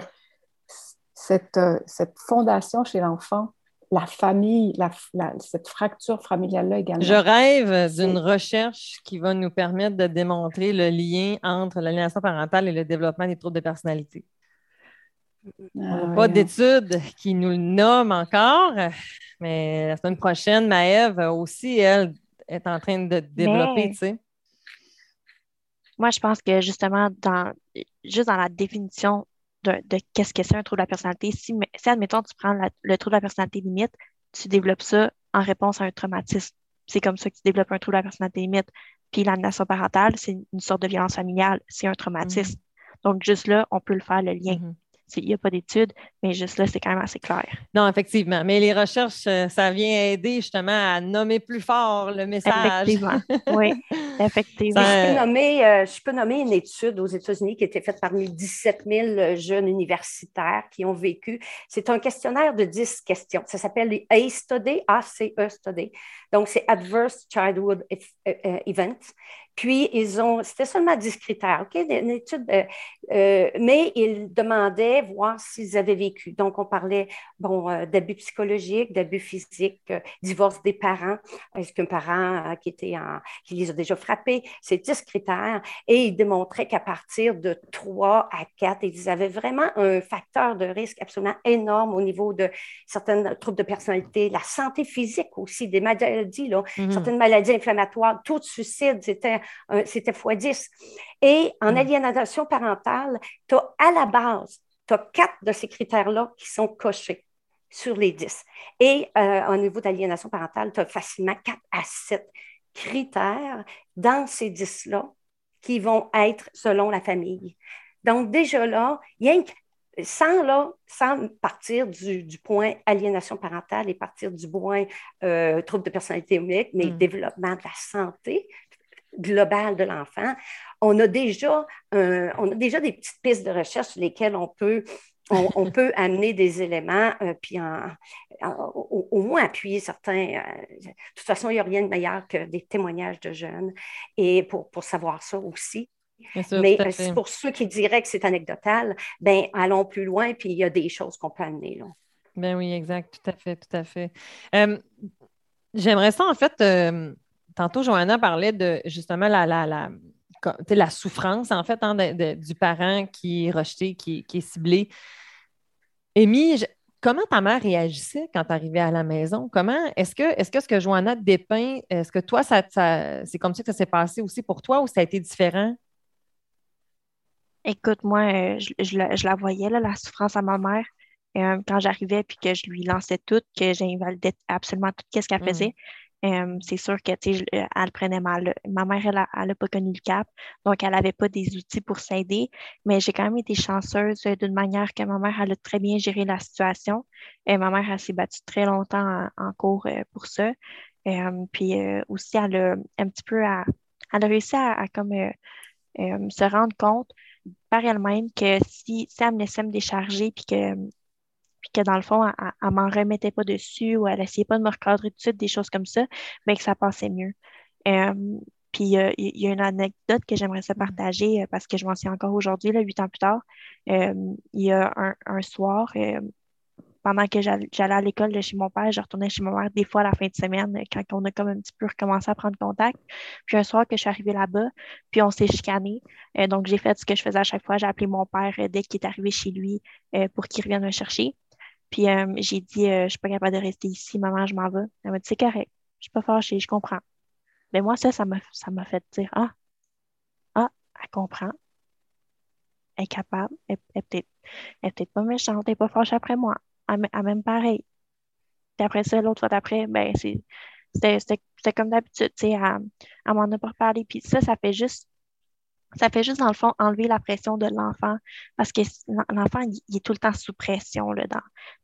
cette, euh, cette fondation chez l'enfant, la famille, cette fracture familiale-là également. Je rêve d'une recherche qui va nous permettre de démontrer le lien entre l'aliénation parentale et le développement des troubles de personnalité. Pas d'études qui nous le nomment encore, mais la semaine prochaine, Maëve aussi, elle, est en train de développer, tu sais. Moi, je pense que justement, dans, juste dans la définition de, qu'est-ce que c'est un trouble de la personnalité. Si, si admettons, tu prends le trouble de la personnalité limite, tu développes ça en réponse à un traumatisme. C'est comme ça que tu développes un trouble de la personnalité limite. Puis l'aliénation parentale, c'est une sorte de violence familiale, c'est un traumatisme. Mm-hmm. Donc, juste là, on peut le faire le lien. Mm-hmm. Il n'y a pas d'études, mais juste là, c'est quand même assez clair. Non, effectivement. Mais les recherches, euh, ça vient aider justement à nommer plus fort le message. Effectivement. oui, effectivement. je, peux nommer, euh, je peux nommer une étude aux États-Unis qui a été faite parmi 17 000 jeunes universitaires qui ont vécu. C'est un questionnaire de 10 questions. Ça s'appelle les ACE Study, ACE Study. Donc, c'est Adverse Childhood euh, Events. Puis, ils ont, c'était seulement 10 critères, OK, une étude, euh, euh, mais ils demandaient voir s'ils avaient vécu. Donc, on parlait, bon, euh, d'abus psychologiques, d'abus physiques, divorce des parents. Est-ce qu'un parent qui, était en, qui les a déjà frappés? C'est 10 critères. Et ils démontraient qu'à partir de 3 à 4, ils avaient vraiment un facteur de risque absolument énorme au niveau de certains troubles de personnalité, la santé physique aussi, des maladies, là, mm-hmm. certaines maladies inflammatoires, tout de suicide, c'était c'était x10. Et en mm. aliénation parentale, tu as à la base, tu as quatre de ces critères-là qui sont cochés sur les 10. Et euh, au niveau d'aliénation parentale, tu as facilement 4 à 7 critères dans ces 10-là qui vont être selon la famille. Donc, déjà là, rien que sans, là, sans partir du, point aliénation parentale et partir du point euh, trouble de personnalité unique, mais mm. développement de la santé, global de l'enfant, on a déjà on a déjà des petites pistes de recherche sur lesquelles on peut on, peut amener des éléments, euh, puis au, moins appuyer certains. Euh, de toute façon, il n'y a rien de meilleur que des témoignages de jeunes, et pour, pour savoir ça aussi. Mais euh, pour ceux qui diraient que c'est anecdotal, ben allons plus loin, puis il y a des choses qu'on peut amener. Là. Ben oui, exact, tout à fait, tout à fait. J'aimerais ça, en fait, tantôt, Johanna parlait de justement la, la, la, la souffrance, en fait, hein, du parent qui est rejeté, qui, est ciblé. Amy, comment ta mère réagissait quand tu arrivais à la maison? Comment est-ce que, est-ce que ce que Johanna dépeint, est-ce que toi, ça, c'est comme ça que ça s'est passé aussi pour toi ou ça a été différent? Écoute, moi, euh, je, la, voyais, là, la souffrance à ma mère. euh, quand j'arrivais puis que je lui lançais tout, que j'invalidais absolument tout ce qu'elle mm. faisait, euh, c'est sûr que elle prenait mal. Ma mère, elle n'a pas connu le cap, donc elle n'avait pas des outils pour s'aider, mais j'ai quand même été chanceuse d'une manière que ma mère, elle a très bien géré la situation. Et ma mère, elle s'est battue très longtemps en, cours pour ça. puis aussi, elle a un petit peu à, elle a réussi à, comme, se rendre compte par elle-même que si, si elle me laissait me décharger puis que puis que dans le fond, elle, ne m'en remettait pas dessus ou elle essayait pas de me recadrer tout de suite, des choses comme ça, mais que ça passait mieux. Euh, puis il y a une anecdote que j'aimerais ça partager euh, parce que je m'en souviens encore aujourd'hui, huit ans plus tard. Euh, il y a un, soir, pendant que j'allais à l'école chez mon père, je retournais chez ma mère des fois à la fin de semaine quand on a comme un petit peu recommencé à prendre contact. Puis un soir que je suis arrivée là-bas, puis on s'est chicané. donc j'ai fait ce que je faisais à chaque fois. J'ai appelé mon père dès qu'il est arrivé chez lui pour qu'il revienne me chercher. Puis euh, j'ai dit, euh, je suis pas capable de rester ici, maman, je m'en vais. Elle m'a dit, c'est correct, je suis pas fâchée, je comprends. Mais moi, ça, ça m'a, ça m'a fait dire, ah, ah, elle comprend. Elle est capable. Elle, elle peut-être, peut pas méchante, elle n'est pas fâchée après moi. Elle, elle même pareil. Puis après ça, l'autre fois d'après, ben, c'est, c'était, comme d'habitude, tu sais, elle, elle m'en a pas parlé. Puis ça, ça fait juste ça fait juste, dans le fond, enlever la pression de l'enfant parce que l'enfant, il, est tout le temps sous pression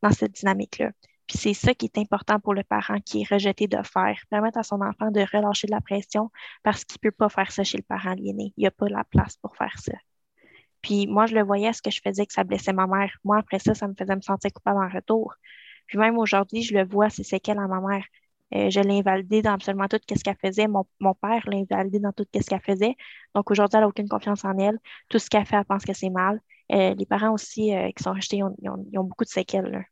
dans cette dynamique-là. Puis c'est ça qui est important pour le parent qui est rejeté de faire, permettre à son enfant de relâcher de la pression parce qu'il ne peut pas faire ça chez le parent aliéné. Il n'y a pas la place pour faire ça. Puis moi, je le voyais, ce que je faisais, que ça blessait ma mère. Moi, après ça, ça me faisait me sentir coupable en retour. Puis même aujourd'hui, je le vois, c'est séquelles à ma mère. Euh, je l'ai invalidée dans absolument tout ce qu'elle faisait. Mon, père l'a invalidée dans tout ce qu'elle faisait. Donc aujourd'hui, elle n'a aucune confiance en elle. Tout ce qu'elle fait, elle pense que c'est mal. Euh, les parents aussi euh, qui sont rejetés, ils ont, beaucoup de séquelles.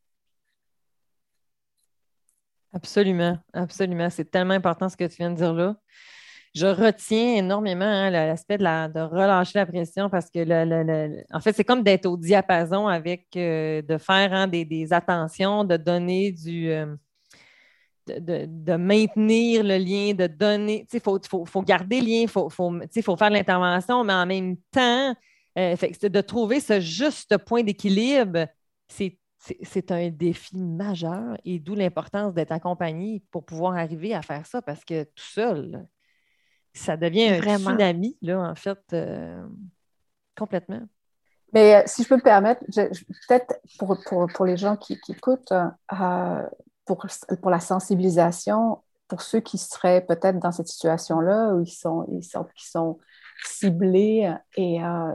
Absolument, absolument. C'est tellement important ce que tu viens de dire là. Je retiens énormément hein, l'aspect de, de relâcher la pression parce que, en fait, c'est comme d'être au diapason avec, de faire hein, des, attentions, de donner du, de, maintenir le lien, de donner. Il faut, faut, garder le lien, il faut, faut, faut, faire l'intervention, mais en même temps, euh, de trouver ce juste point d'équilibre, c'est un défi majeur et d'où l'importance d'être accompagné pour pouvoir arriver à faire ça parce que tout seul, ça devient un tsunami, là, en fait, euh, complètement. Mais euh, si je peux me permettre, peut-être pour, pour, les gens qui, qui écoutent, pour, la sensibilisation, pour ceux qui seraient peut-être dans cette situation-là, où ils sont, ils sont, qui sont ciblés et euh,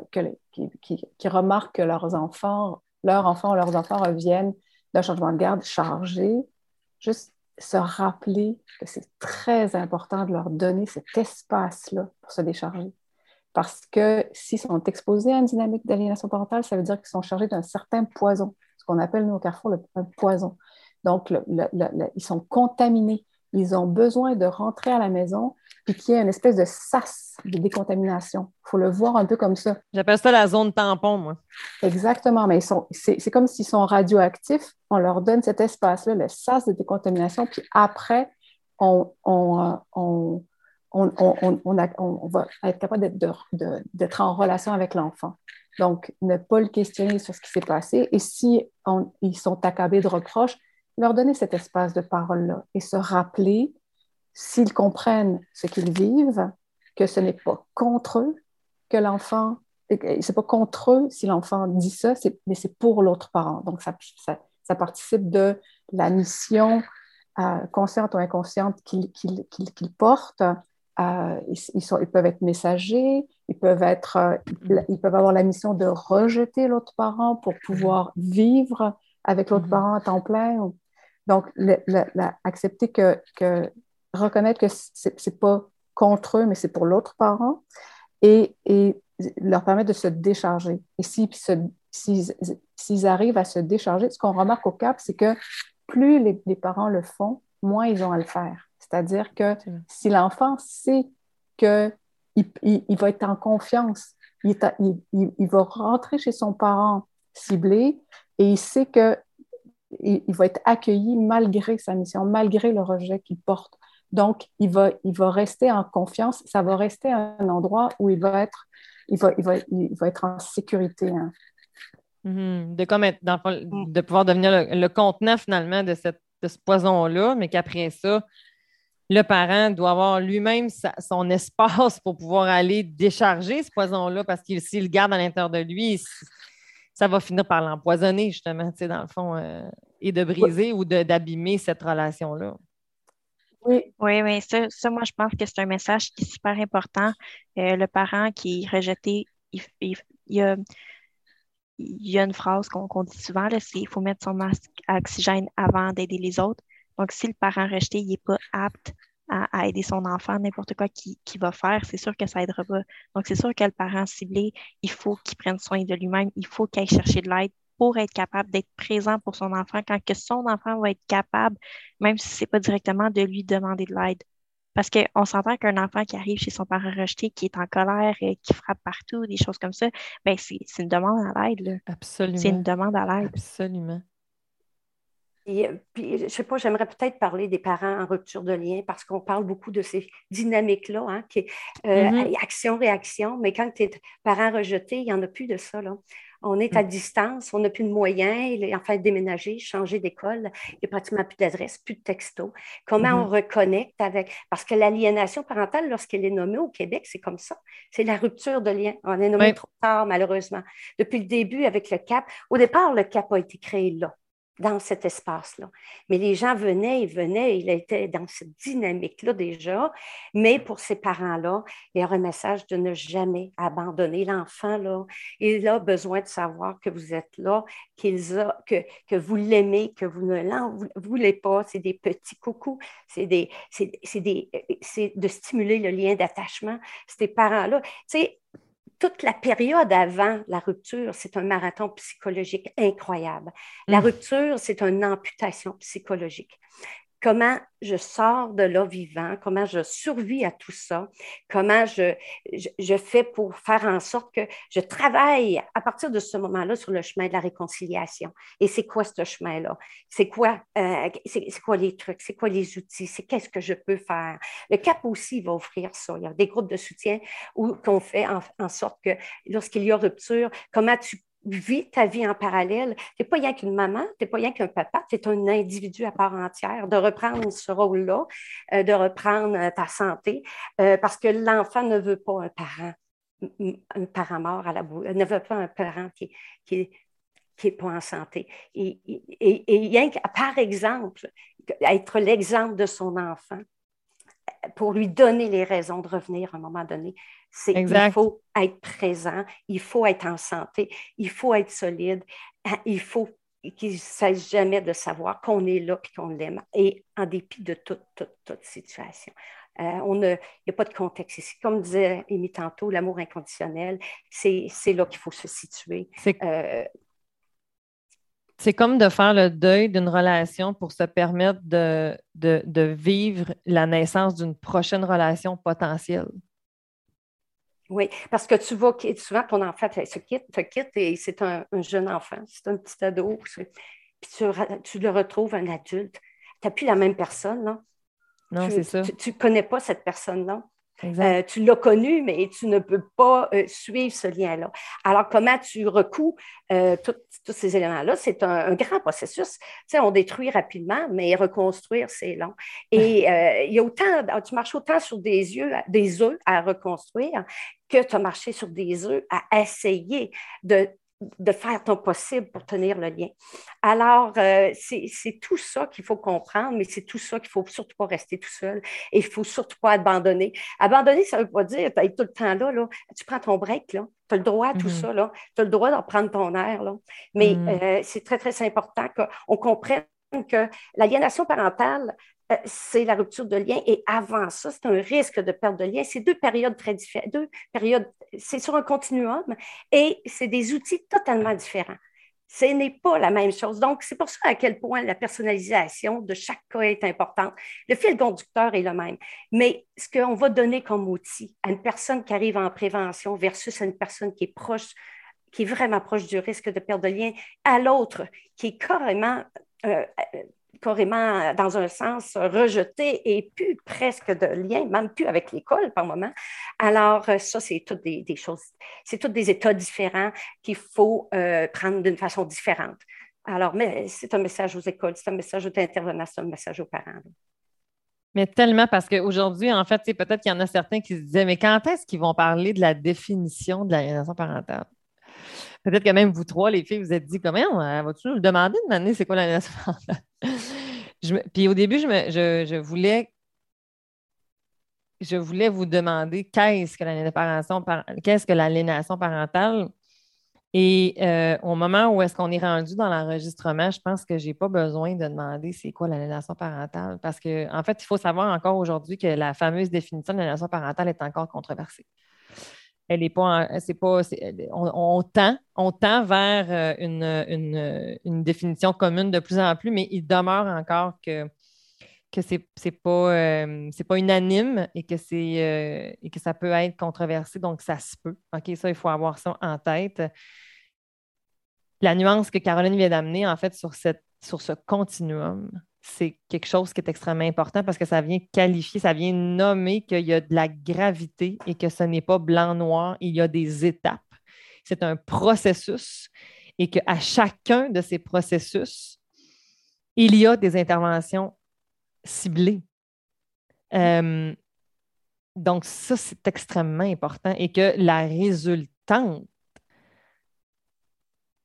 qui, qui, remarquent que leurs enfants, leurs enfants ou leurs enfants reviennent d'un changement de garde chargé, juste se rappeler que c'est très important de leur donner cet espace-là pour se décharger. Parce que s'ils sont exposés à une dynamique d'aliénation parentale, ça veut dire qu'ils sont chargés d'un certain poison, ce qu'on appelle, nous, au Carrefour, le, un poison. Donc, ils sont contaminés. Ils ont besoin de rentrer à la maison et qu'il y ait une espèce de sas de décontamination. Il faut le voir un peu comme ça. J'appelle ça la zone tampon, moi. Exactement, mais c'est comme s'ils sont radioactifs. On leur donne cet espace-là, le sas de décontamination, puis après, on, on, on, on va être capable d'être en relation avec l'enfant. Donc, ne pas le questionner sur ce qui s'est passé. Et si ils sont accablés de reproches, leur donner cet espace de parole-là et se rappeler, s'ils comprennent ce qu'ils vivent, que ce n'est pas contre eux que l'enfant, c'est pas contre eux si l'enfant dit ça, mais c'est pour l'autre parent. Donc, ça, ça, participe de la mission euh, consciente ou inconsciente qu'ils portent. Euh, ils, sont, ils, peuvent être messagers, ils peuvent, être, euh, ils peuvent avoir la mission de rejeter l'autre parent pour pouvoir vivre avec l'autre mm-hmm. parent à temps plein. Donc, accepter que, reconnaître que ce n'est pas contre eux, mais c'est pour l'autre parent et, leur permettre de se décharger. Et s'ils arrivent à se décharger, ce qu'on remarque au CAP, c'est que plus les, parents le font, moins ils ont à le faire. C'est-à-dire que si l'enfant sait qu'il il, va être en confiance, il, il, va rentrer chez son parent ciblé et il sait que il, va être accueilli malgré sa mission, malgré le rejet qu'il porte. Donc, il va, il va rester en confiance. Ça va rester un endroit où il va être, il va, il va, il va être en sécurité. Hein. Mm-hmm. De, comme mm. de pouvoir devenir le, contenant finalement de, cette, de ce poison-là, mais qu'après ça, le parent doit avoir lui-même son espace pour pouvoir aller décharger ce poison-là parce qu'il s'il le garde à l'intérieur de lui, ça va finir par l'empoisonner, justement, dans le fond, euh, et de briser ou d'abîmer cette relation-là. Oui, oui, oui. Ça, moi, je pense que c'est un message qui est super important. Euh, le parent qui est rejeté, il, y, a, une phrase qu'on dit souvent, c'est qu'il faut mettre son masque à oxygène avant d'aider les autres. Donc, si le parent rejeté n'est pas apte à, aider son enfant, n'importe quoi qu'il va faire, c'est sûr que ça aidera pas. Donc, c'est sûr que le parent ciblé, il faut qu'il prenne soin de lui-même, il faut qu'il aille chercher de l'aide pour être capable d'être présent pour son enfant quand que son enfant va être capable, même si ce n'est pas directement de lui demander de l'aide. Parce qu'on s'entend qu'un enfant qui arrive chez son parent rejeté, qui est en colère, et qui frappe partout, des choses comme ça, ben c'est une demande à l'aide. Absolument. C'est une demande à l'aide. Absolument. Et, euh, puis, je ne sais pas, j'aimerais peut-être parler des parents en rupture de lien parce qu'on parle beaucoup de ces dynamiques-là, hein, qui euh, mm-hmm. action-réaction, mais quand tu es parent rejeté, il n'y en a plus de ça. Là. On est à mm. distance, on n'a plus de moyens, il est en fait déménager, changer d'école, il n'y a pratiquement plus d'adresse, plus de texto. Comment on mm-hmm. reconnecte avec. Parce que l'aliénation parentale, lorsqu'elle est nommée au Québec, c'est comme ça. C'est la rupture de lien. On est nommé trop tard, malheureusement. Depuis le début, avec le CAP, au départ, le CAP a été créé là dans cet espace-là. Mais les gens venaient, ils venaient, il était dans cette dynamique-là déjà. Mais pour ces parents-là, il y a un message de ne jamais abandonner l'enfant. Là. Il a besoin de savoir que vous êtes là, que, que vous l'aimez, que vous ne l'en voulez pas. C'est des petits coucous, c'est des, des, de stimuler le lien d'attachement. Ces parents-là, tu sais, toute la période avant la rupture, c'est un marathon psychologique incroyable. La mm. rupture, c'est une amputation psychologique comment je sors de là vivant, comment je survis à tout ça, comment je, fais pour faire en sorte que je travaille à partir de ce moment-là sur le chemin de la réconciliation. Et c'est quoi ce chemin-là? C'est quoi, euh, quoi les trucs? C'est quoi les outils? C'est qu'est-ce que je peux faire? Le CAP aussi va offrir ça. Il y a des groupes de soutien où qu'on fait en, sorte que lorsqu'il y a rupture, comment tu vis ta vie en parallèle. Tu n'es pas rien qu'une maman, tu n'es pas rien qu'un papa, tu es un individu à part entière. De reprendre ce rôle-là, euh, de reprendre euh, ta santé, euh, parce que l'enfant ne veut pas un parent, un parent mort à la boue, ne veut pas un parent qui, qui, qui n'est pas en santé. Et, et, et, rien que, par exemple, être l'exemple de son enfant, pour lui donner les raisons de revenir à un moment donné. C'est il faut être présent, il faut être en santé, il faut être solide, hein, il faut qu'il ne cesse jamais de savoir qu'on est là et qu'on l'aime, et en dépit de toute, toute, toute situation. Euh, il n'y a pas de contexte ici. Comme disait Amy tantôt, l'amour inconditionnel, c'est là qu'il faut se situer. Euh, c'est comme de faire le deuil d'une relation pour se permettre de, de, vivre la naissance d'une prochaine relation potentielle. Oui, parce que tu vois souvent ton enfant se quitte, te quitte et c'est un, jeune enfant, c'est un petit ado. Puis tu, tu, le retrouves un adulte. Tu n'as plus la même personne, non? Non, c'est ça. Tu ne connais pas cette personne-là? Euh, tu l'as connu, mais tu ne peux pas euh, suivre ce lien-là. Alors, comment tu recoues euh, tous ces éléments-là? C'est un, grand processus. Tu sais, on détruit rapidement, mais reconstruire, c'est long. Et il y a autant, tu marches autant sur des yeux, des œufs à reconstruire que tu as marché sur des œufs à essayer de de faire ton possible pour tenir le lien. Alors, euh, c'est tout ça qu'il faut comprendre, mais c'est tout ça qu'il ne faut surtout pas rester tout seul et il ne faut surtout pas abandonner. Abandonner, ça ne veut pas dire être tout le temps là, là. Tu prends ton break, là. Tu as le droit à tout mm-hmm. ça, là. Tu as le droit d'en prendre ton air, là. Mais mm. euh, c'est très, très important qu'on comprenne que l'aliénation parentale, c'est la rupture de lien. Et avant ça, c'est un risque de perte de lien. C'est deux périodes très différentes. Deux périodes, c'est sur un continuum et c'est des outils totalement différents. Ce n'est pas la même chose. Donc, c'est pour ça à quel point la personnalisation de chaque cas est importante. Le fil conducteur est le même. Mais ce qu'on va donner comme outil à une personne qui arrive en prévention versus à une personne qui est proche, qui est vraiment proche du risque de perte de lien, à l'autre qui est carrément euh, carrément, dans un sens, rejeté et plus presque de lien, même plus avec l'école par moment. Alors, euh, ça, c'est toutes des, choses, c'est tous des états différents qu'il faut euh, prendre d'une façon différente. Alors, mais c'est un message aux écoles, c'est un message aux intervenants, c'est un message aux parents. Mais tellement parce qu'aujourd'hui, en fait, peut-être qu'il y en a certains qui se disaient, mais quand est-ce qu'ils vont parler de la définition de l'aliénation parentale? Peut-être que même vous trois, les filles, vous êtes dit comment? Euh, vas-tu nous demander de m'amener c'est quoi l'aliénation parentale? puis au début, je, voulais je voulais vous demander qu'est-ce que l'aliénation qu'est-ce que l'aliénation parentale et euh, au moment où est-ce qu'on est rendu dans l'enregistrement, je pense que je n'ai pas besoin de demander c'est quoi l'aliénation parentale parce qu'en en fait, il faut savoir encore aujourd'hui que la fameuse définition de l'aliénation parentale est encore controversée. Elle n'est pas, c'est pas, on, tend, on tend vers euh, une, une, définition commune de plus en plus, mais il demeure encore que que c'est n'est pas, euh, pas unanime et que, c'est, et que ça peut être controversé, donc ça se peut. OK, ça, il faut avoir ça en tête la nuance que Caroline vient d'amener, en fait, sur, cette, sur ce continuum, c'est quelque chose qui est extrêmement important parce que ça vient qualifier, ça vient nommer qu'il y a de la gravité et que ce n'est pas blanc-noir, il y a des étapes. C'est un processus et qu'à chacun de ces processus, il y a des interventions ciblées. Euh, donc, ça, c'est extrêmement important et que la résultante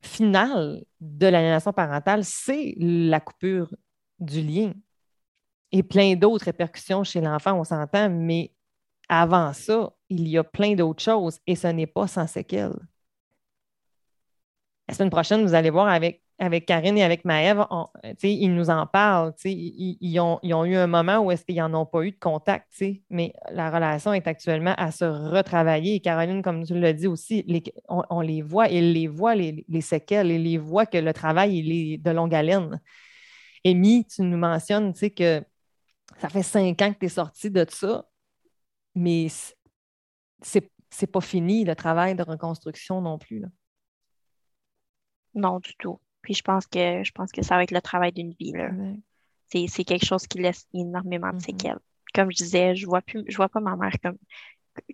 finale de l'aliénation parentale, c'est la coupure du lien et plein d'autres répercussions chez l'enfant, on s'entend, mais avant ça, il y a plein d'autres choses et ce n'est pas sans séquelles. La semaine prochaine, vous allez voir avec avec Karine et avec Maëve, ils nous en parlent. Ils, ont, eu un moment où est-ce qu'ils n'en ont pas eu de contact, mais la relation est actuellement à se retravailler. Et Caroline, comme tu l'as dit aussi, on, les voit, ils les voient, les, séquelles, ils les voient que le travail il est de longue haleine. Amy, tu nous mentionnes que ça fait cinq ans que tu es sortie de ça, mais c'est, c'est pas fini le travail de reconstruction non plus. Non, du tout. Puis je pense que je pense que ça va être le travail d'une vie. C'est, quelque chose qui laisse énormément de mm-hmm. séquelles. Comme je disais, je vois plus, je vois pas ma mère comme,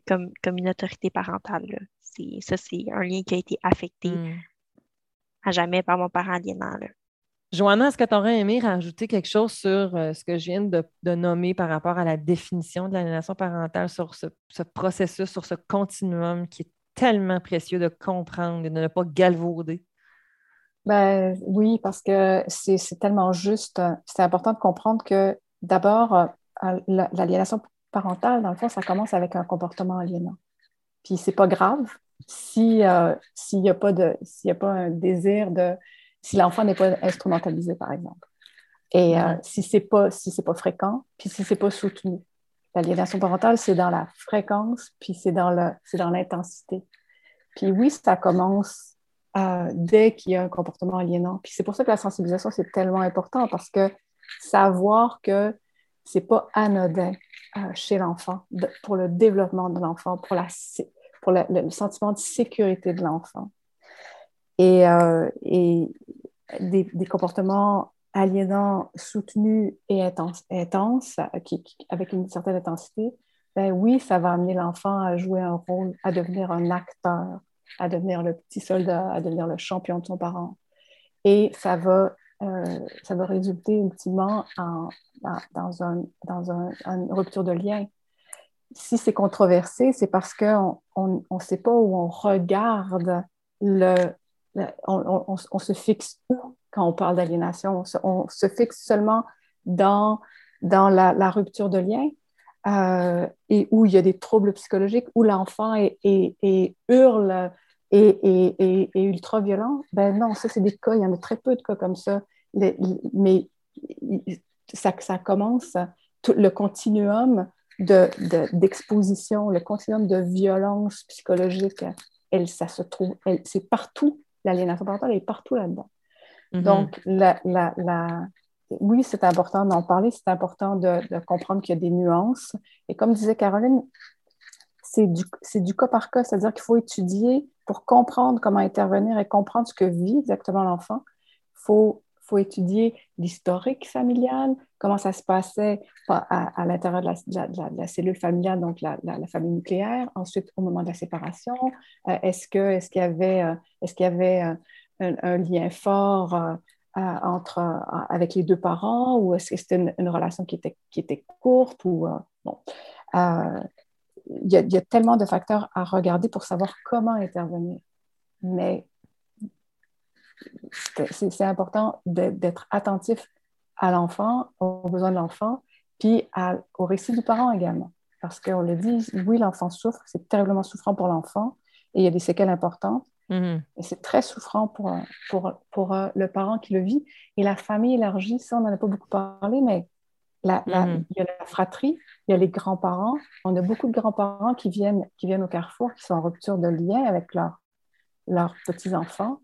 comme, comme une autorité parentale. C'est, ça, c'est un lien qui a été affecté mm. à jamais par mon parent aliénant. Joanna, est-ce que tu aurais aimé rajouter quelque chose sur euh, ce que je viens de, nommer par rapport à la définition de l'aliénation parentale, sur ce, ce, processus, sur ce continuum qui est tellement précieux de comprendre et de ne pas galvauder? Ben, oui, parce que c'est tellement juste. C'est important de comprendre que d'abord, euh, l'aliénation parentale, dans le fond, ça commence avec un comportement aliénant. Puis c'est pas grave si euh, s'il n'y a pas de s'il a pas un désir de si l'enfant n'est pas instrumentalisé, par exemple. Et euh, si c'est pas si pas fréquent, puis si c'est pas soutenu. L'aliénation parentale, c'est dans la fréquence, puis c'est dans le c'est dans l'intensité. Puis oui, ça commence euh, dès qu'il y a un comportement aliénant. Puis c'est pour ça que la sensibilisation, c'est tellement important parce que savoir que c'est pas anodin euh, chez l'enfant pour le développement de l'enfant, pour, la, pour le, sentiment de sécurité de l'enfant. Et, euh, et des, des, comportements aliénants soutenus et intenses, intenses qui, avec une certaine intensité, ben oui, ça va amener l'enfant à jouer un rôle, à devenir un acteur à devenir le petit soldat, à devenir le champion de son parent. Et ça va, euh, ça va résulter ultimement en, dans, un, dans un, une rupture de lien. Si c'est controversé, c'est parce qu'on ne on, sait pas où on regarde le. On, se fixe où quand on parle d'aliénation? On, se fixe seulement dans, dans la, rupture de lien euh, et où il y a des troubles psychologiques, où l'enfant et, hurle et, ultra violent, ben non, ça c'est des cas, il y en a très peu de cas comme ça, mais ça, commence, le continuum d'exposition, de, le continuum de violence psychologique, elle, ça se trouve, c'est partout, l'aliénation parentale est partout là-dedans. Mm-hmm. Donc, la, la, la, oui, c'est important d'en parler, c'est important de, comprendre qu'il y a des nuances. Et comme disait Caroline, c'est du, du, cas par cas, c'est-à-dire qu'il faut étudier pour comprendre comment intervenir et comprendre ce que vit exactement l'enfant. Il faut, faut étudier l'historique familial, comment ça se passait à, l'intérieur de, la, cellule familiale, donc la, famille nucléaire, ensuite au moment de la séparation. Euh, est-ce qu'il est qu'il y avait, euh, est y avait euh, un, lien fort entre, avec les deux parents ou est-ce que c'était une, relation qui était, qui était courte ou bon. Il y, a, il y, a, tellement de facteurs à regarder pour savoir comment intervenir. Mais c'est important d'être attentif à l'enfant, aux besoins de l'enfant, puis au récit du parent également. Parce qu'on le dit, oui, l'enfant souffre, c'est terriblement souffrant pour l'enfant et il y a des séquelles importantes. Mm-hmm. Et c'est très souffrant pour, pour, pour euh, le parent qui le vit. Et la famille élargie, ça, on n'en a pas beaucoup parlé, mais mm-hmm. il y a la fratrie, il y a les grands-parents. On a beaucoup de grands-parents qui viennent, qui viennent au carrefour, qui sont en rupture de lien avec leurs petits-enfants.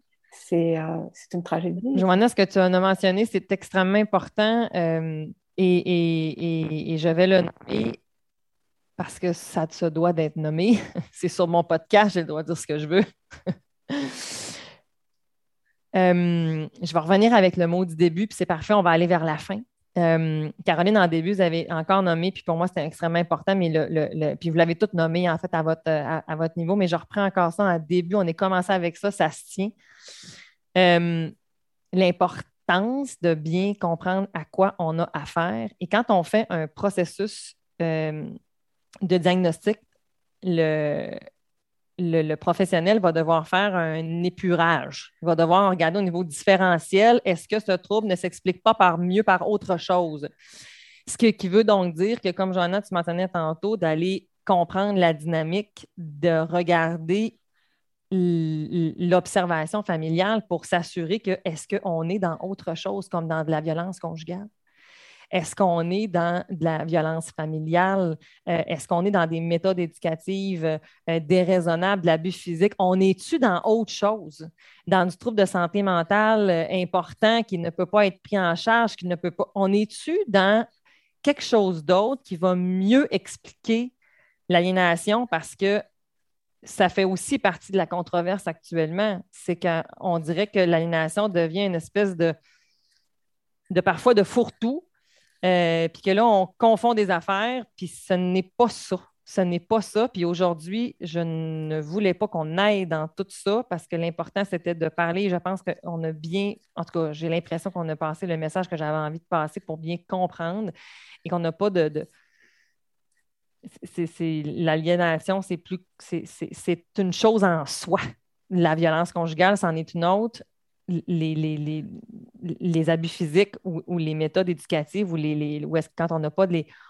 Euh, c'est une tragédie. Joanna, ce que tu as mentionné, c'est extrêmement important euh, et, je vais le nommer parce que ça se doit d'être nommé. c'est sur mon podcast, j'ai le droit de dire ce que je veux. Euh, je vais revenir avec le mot du début, puis c'est parfait, on va aller vers la fin. Caroline, en début, vous avez encore nommé, puis pour moi, c'était extrêmement important, mais puis vous l'avez tout nommé en fait à votre, à, votre niveau, mais je reprends encore ça en début. On est commencé avec ça, ça se tient. Euh, l'importance de bien comprendre à quoi on a affaire. Et quand on fait un processus euh, de diagnostic, le, le, professionnel va devoir faire un épurage. Va devoir regarder au niveau différentiel, est-ce que ce trouble ne s'explique pas par mieux par autre chose? Ce qui veut donc dire que, comme Joanna, tu mentionnais tantôt, d'aller comprendre la dynamique, de regarder l'observation familiale pour s'assurer que est-ce qu'on est dans autre chose comme dans de la violence conjugale? Est-ce qu'on est dans de la violence familiale? Euh, est-ce qu'on est dans des méthodes éducatives euh, déraisonnables, de l'abus physique? On est-tu dans autre chose? Dans du trouble de santé mentale euh, important qui ne peut pas être pris en charge, qui ne peut pas. On est-tu dans quelque chose d'autre qui va mieux expliquer l'aliénation? Parce que ça fait aussi partie de la controverse actuellement. C'est qu'on dirait que l'aliénation devient une espèce de, de parfois de fourre-tout, euh, puis que là, on confond des affaires, puis ce n'est pas ça. Ce n'est pas ça. Puis aujourd'hui, je ne voulais pas qu'on aille dans tout ça parce que l'important, c'était de parler. Je pense qu'on a bien, en tout cas, j'ai l'impression qu'on a passé le message que j'avais envie de passer pour bien comprendre et qu'on n'a pas de c'est l'aliénation, c'est plus c'est une chose en soi. La violence conjugale, c'en est une autre. Les, les, les, abus physiques ou, les méthodes éducatives ou les, est quand on n'a pas,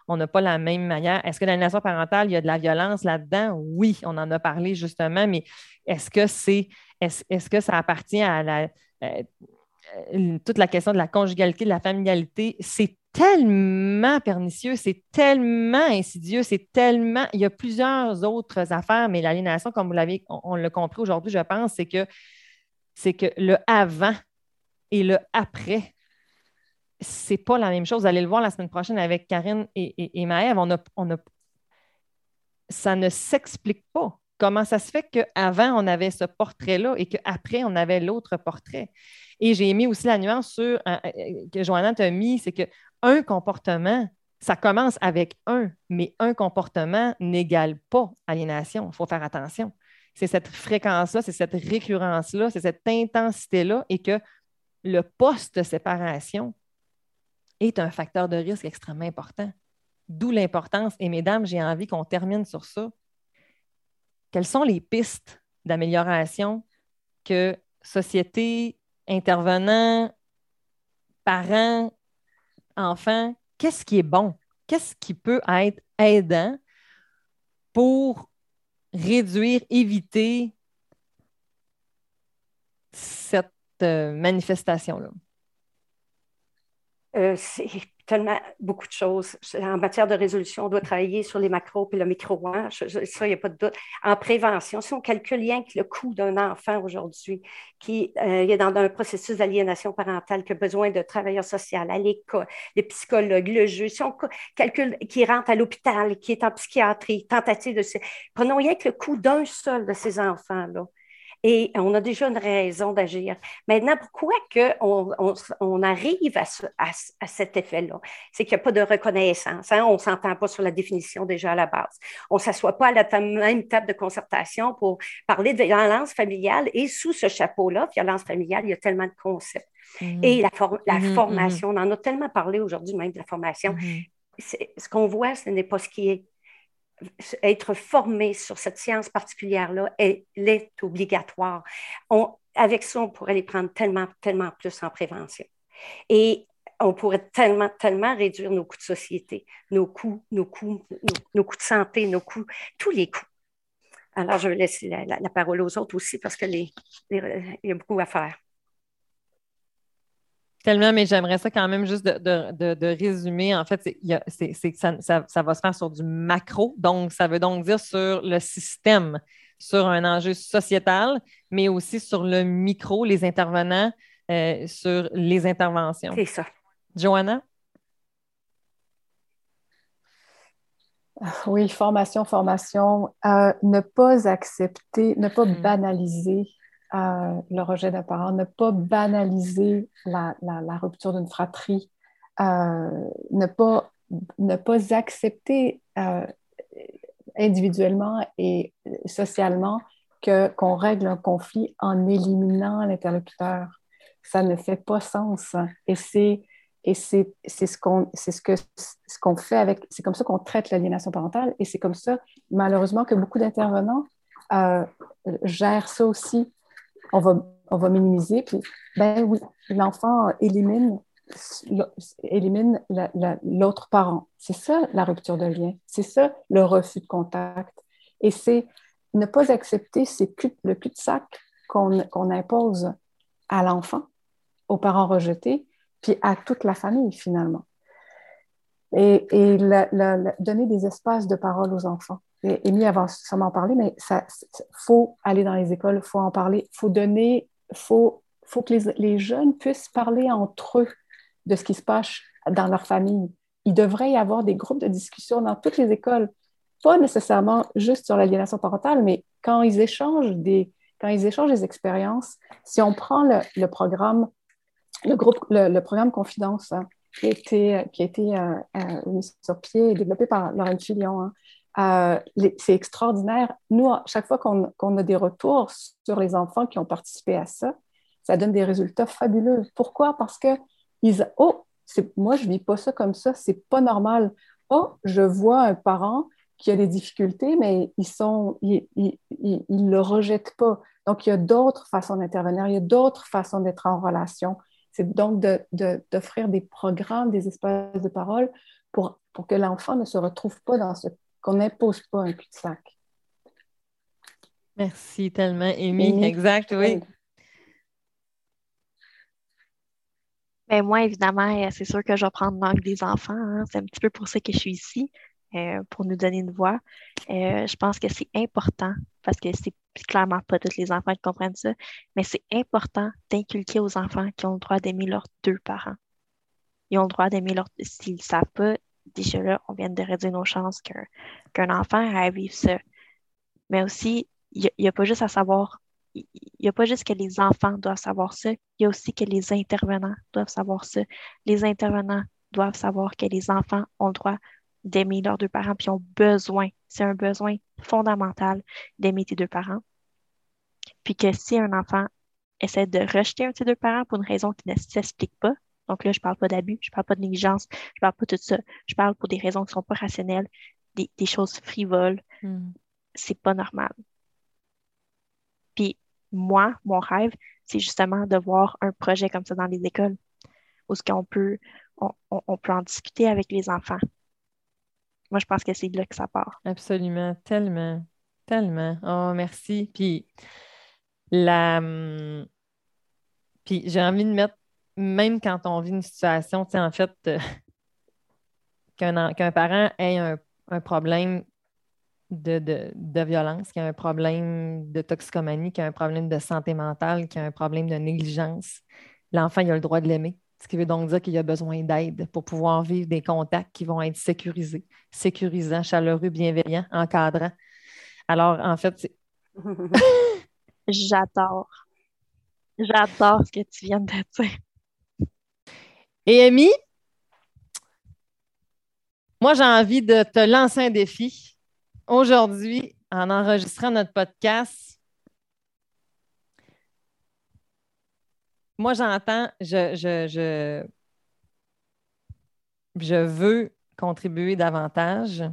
on pas la même manière. Est-ce que l'aliénation parentale, il y a de la violence là-dedans? Oui, on en a parlé justement, mais est-ce que c'est est-ce que ça appartient à euh, euh, toute la question de la conjugalité, de la familialité? C'est tellement pernicieux, c'est tellement insidieux, c'est tellement. Il y a plusieurs autres affaires, mais l'aliénation, comme vous l'avez, on, l'a compris aujourd'hui, je pense, c'est que c'est que le avant et le après, c'est pas la même chose. Vous allez le voir la semaine prochaine avec Karine et, et, Maëve. On a, on a, ça ne s'explique pas. Comment ça se fait qu'avant, on avait ce portrait-là et qu'après, on avait l'autre portrait? Et j'ai mis aussi la nuance sur, euh, euh, que Joanna t'a mis, c'est que un comportement, ça commence avec un, mais un comportement n'égale pas aliénation. Il faut faire attention. C'est cette fréquence-là, c'est cette récurrence-là, c'est cette intensité-là et que le post-séparation est un facteur de risque extrêmement important. D'où l'importance. Et mesdames, j'ai envie qu'on termine sur ça. Quelles sont les pistes d'amélioration que société, intervenants, parents, enfant, qu'est-ce qui est bon? Qu'est-ce qui peut être aidant pour réduire, éviter cette euh, manifestation-là? Euh, tellement beaucoup de choses. En matière de résolution, on doit travailler sur les macros et le micro. Hein. Ça, il n'y a pas de doute. En prévention, si on calcule rien que le coût d'un enfant aujourd'hui qui euh, est dans un processus d'aliénation parentale, qui a besoin de travailleurs sociaux à l'école, les psychologues, le jeu, si on calcule qui rentre à l'hôpital, qui est en psychiatrie, tentative de... Prenons rien que le coût d'un seul de ces enfants-là Et on a déjà une raison d'agir. Maintenant, pourquoi que on, arrive à, cet effet-là? C'est qu'il n'y a pas de reconnaissance. Hein? On ne s'entend pas sur la définition déjà à la base. On ne s'assoit pas à la même table de concertation pour parler de violence familiale. Et sous ce chapeau-là, violence familiale, il y a tellement de concepts. Mm-hmm. Et la, la mm-hmm, formation, on en a tellement parlé aujourd'hui même de la formation. Ce qu'on voit, ce n'est pas ce qui est être formé sur cette science particulière-là, elle, est obligatoire. avec ça, on pourrait les prendre tellement, tellement plus en prévention. Et on pourrait tellement, tellement réduire nos coûts de société, nos coûts, nos coûts, nos, coûts de santé, nos coûts, tous les coûts. Alors, je vais laisser la, parole aux autres aussi parce qu'il y a beaucoup à faire. Tellement, mais j'aimerais ça quand même juste de, résumer. En fait, c'est, ça, ça, va se faire sur du macro. Donc, ça veut donc dire sur le système, sur un enjeu sociétal, mais aussi sur le micro, les intervenants, euh, sur les interventions. C'est ça. Joanna? Oui, formation, formation. Euh, ne pas accepter, ne pas hmm. Le rejet d'un parent, ne pas banaliser la, rupture d'une fratrie, euh, ne, pas, ne pas accepter euh, individuellement et socialement que, qu'on règle un conflit en éliminant l'interlocuteur. Ça ne fait pas sens. Et c'est, et c'est, ce qu'on, ce que, ce qu'on fait avec, c'est comme ça qu'on traite l'aliénation parentale et c'est comme ça, malheureusement, que beaucoup d'intervenants euh, gèrent ça aussi on va, on va minimiser. Puis, ben oui, l'enfant élimine, élimine l'autre parent. C'est ça la rupture de lien. C'est ça le refus de contact. Et c'est ne pas accepter c'est le cul-de-sac qu'on impose à l'enfant, aux parents rejetés, puis à toute la famille finalement. Et, et donner des espaces de parole aux enfants. Amy avant sûrement en parler, mais ça faut aller dans les écoles, faut en parler, faut donner, faut, faut que les, les, jeunes puissent parler entre eux de ce qui se passe dans leur famille. Il devrait y avoir des groupes de discussion dans toutes les écoles, pas nécessairement juste sur l'aliénation parentale, mais quand ils échangent des, quand ils échangent des expériences. Si on prend le, le programme, le groupe, le, programme Confidence, hein, qui a été, qui euh, euh, mis sur pied et développé par Laurent Filion, hein, euh, c'est extraordinaire. Nous, chaque fois qu'on a des retours sur les enfants qui ont participé à ça, ça donne des résultats fabuleux. Pourquoi? Parce que ils, oh, moi, je ne vis pas ça comme ça, c'est pas normal. Oh, je vois un parent qui a des difficultés, mais ils sont, ils, le rejettent pas. Donc, il y a d'autres façons d'intervenir, il y a d'autres façons d'être en relation. C'est donc d'offrir des programmes, des espaces de parole pour, pour que l'enfant ne se retrouve pas dans ce qu'on n'impose pas un cul-de-sac. Merci tellement, Amy. Exact, oui. Ben moi, évidemment, euh, c'est sûr que je vais prendre l'angle des enfants. Hein. C'est un petit peu pour ça que je suis ici, euh, pour nous donner une voix. Euh, je pense que c'est important, parce que c'est clairement pas tous les enfants qui comprennent ça, mais c'est important d'inculquer aux enfants qui ont le droit d'aimer leurs deux parents. Ils ont le droit d'aimer leurs... S'ils ne savent pas, on vient de réduire nos chances qu'un enfant à vivre ça. Mais aussi, il n'y a, pas juste à savoir, il n'y a pas juste que les enfants doivent savoir ça, il y a aussi que les intervenants doivent savoir ça. Les intervenants doivent savoir que les enfants ont le droit d'aimer leurs deux parents, puis ont besoin, c'est un besoin fondamental d'aimer tes deux parents. Puis que si un enfant essaie de rejeter un de ses deux parents pour une raison qui ne s'explique pas, donc là, je ne parle pas d'abus, je ne parle pas de négligence, je ne parle pas de tout ça. Je parle pour des raisons qui ne sont pas rationnelles, des, choses frivoles. Hmm. C'est pas normal. Puis moi, mon rêve, c'est justement de voir un projet comme ça dans les écoles, où ce qu'on peut, on, peut en discuter avec les enfants. Moi, je pense que c'est là que ça part. Absolument, tellement, tellement. Oh, merci. Puis, la... Hum, puis j'ai envie de mettre même quand on vit une situation, tu sais, en fait, euh, qu'un parent ait un, problème de, de, violence, qu'il ait un problème de toxicomanie, qu'il ait un problème de santé mentale, qu'il ait un problème de négligence, l'enfant il a le droit de l'aimer. Ce qui veut donc dire qu'il a besoin d'aide pour pouvoir vivre des contacts qui vont être sécurisés, sécurisants, chaleureux, bienveillants, encadrants. Alors, en fait, J'adore. J'adore ce que tu viens de dire. Et Amy, moi, j'ai envie de te lancer un défi. Aujourd'hui, en enregistrant notre podcast, moi, j'entends, je, je, je, veux contribuer davantage.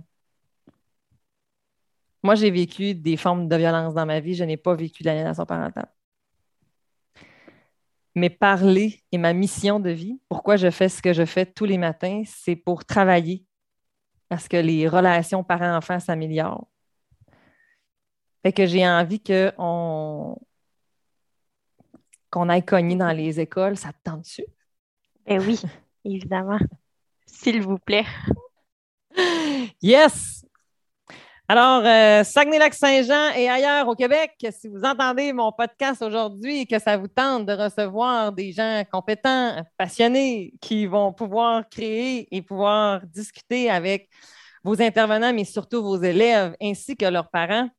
Moi, j'ai vécu des formes de violence dans ma vie. Je n'ai pas vécu d'aliénation parentale. Mais parler est ma mission de vie. Pourquoi je fais ce que je fais tous les matins, c'est pour travailler parce que les relations parents-enfants s'améliorent. Fait que j'ai envie qu'on qu'on aille cogner dans les écoles. Ça te tente dessus? Ben oui, évidemment. S'il vous plaît. Yes! Alors, euh, Saguenay-Lac-Saint-Jean et ailleurs au Québec, si vous entendez mon podcast aujourd'hui et que ça vous tente de recevoir des gens compétents, passionnés, qui vont pouvoir créer et pouvoir discuter avec vos intervenants, mais surtout vos élèves ainsi que leurs parents,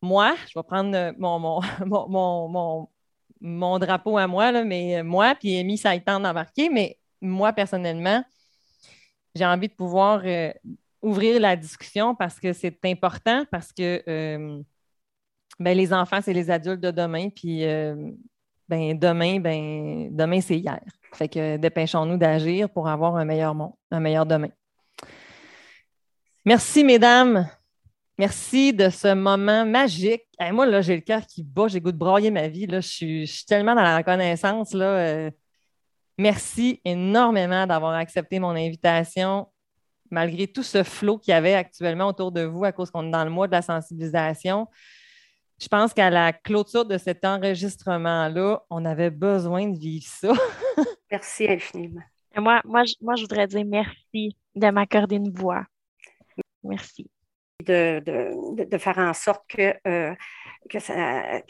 moi, je vais prendre mon, mon, mon, drapeau à moi, là, mais moi, puis Amy, ça a été d'embarquer, mais moi, personnellement, j'ai envie de pouvoir euh, ouvrir la discussion parce que c'est important, parce que euh, ben, les enfants, c'est les adultes de demain, puis euh, ben, demain, ben, demain, c'est hier. Fait que dépêchons-nous d'agir pour avoir un meilleur monde, un meilleur demain. Merci, mesdames. Merci de ce moment magique. moi, là, j'ai le cœur qui bat, j'ai goût de brailler ma vie. Là. Je, suis, tellement dans la reconnaissance. Là, euh, merci énormément d'avoir accepté mon invitation malgré tout ce flot qu'il y avait actuellement autour de vous à cause qu'on est dans le mois de la sensibilisation. Je pense qu'à la clôture de cet enregistrement-là, on avait besoin de vivre ça. merci infiniment. moi, moi, je, moi, je voudrais dire merci de m'accorder une voix. Merci. De, de, de, faire en sorte que, euh, que ça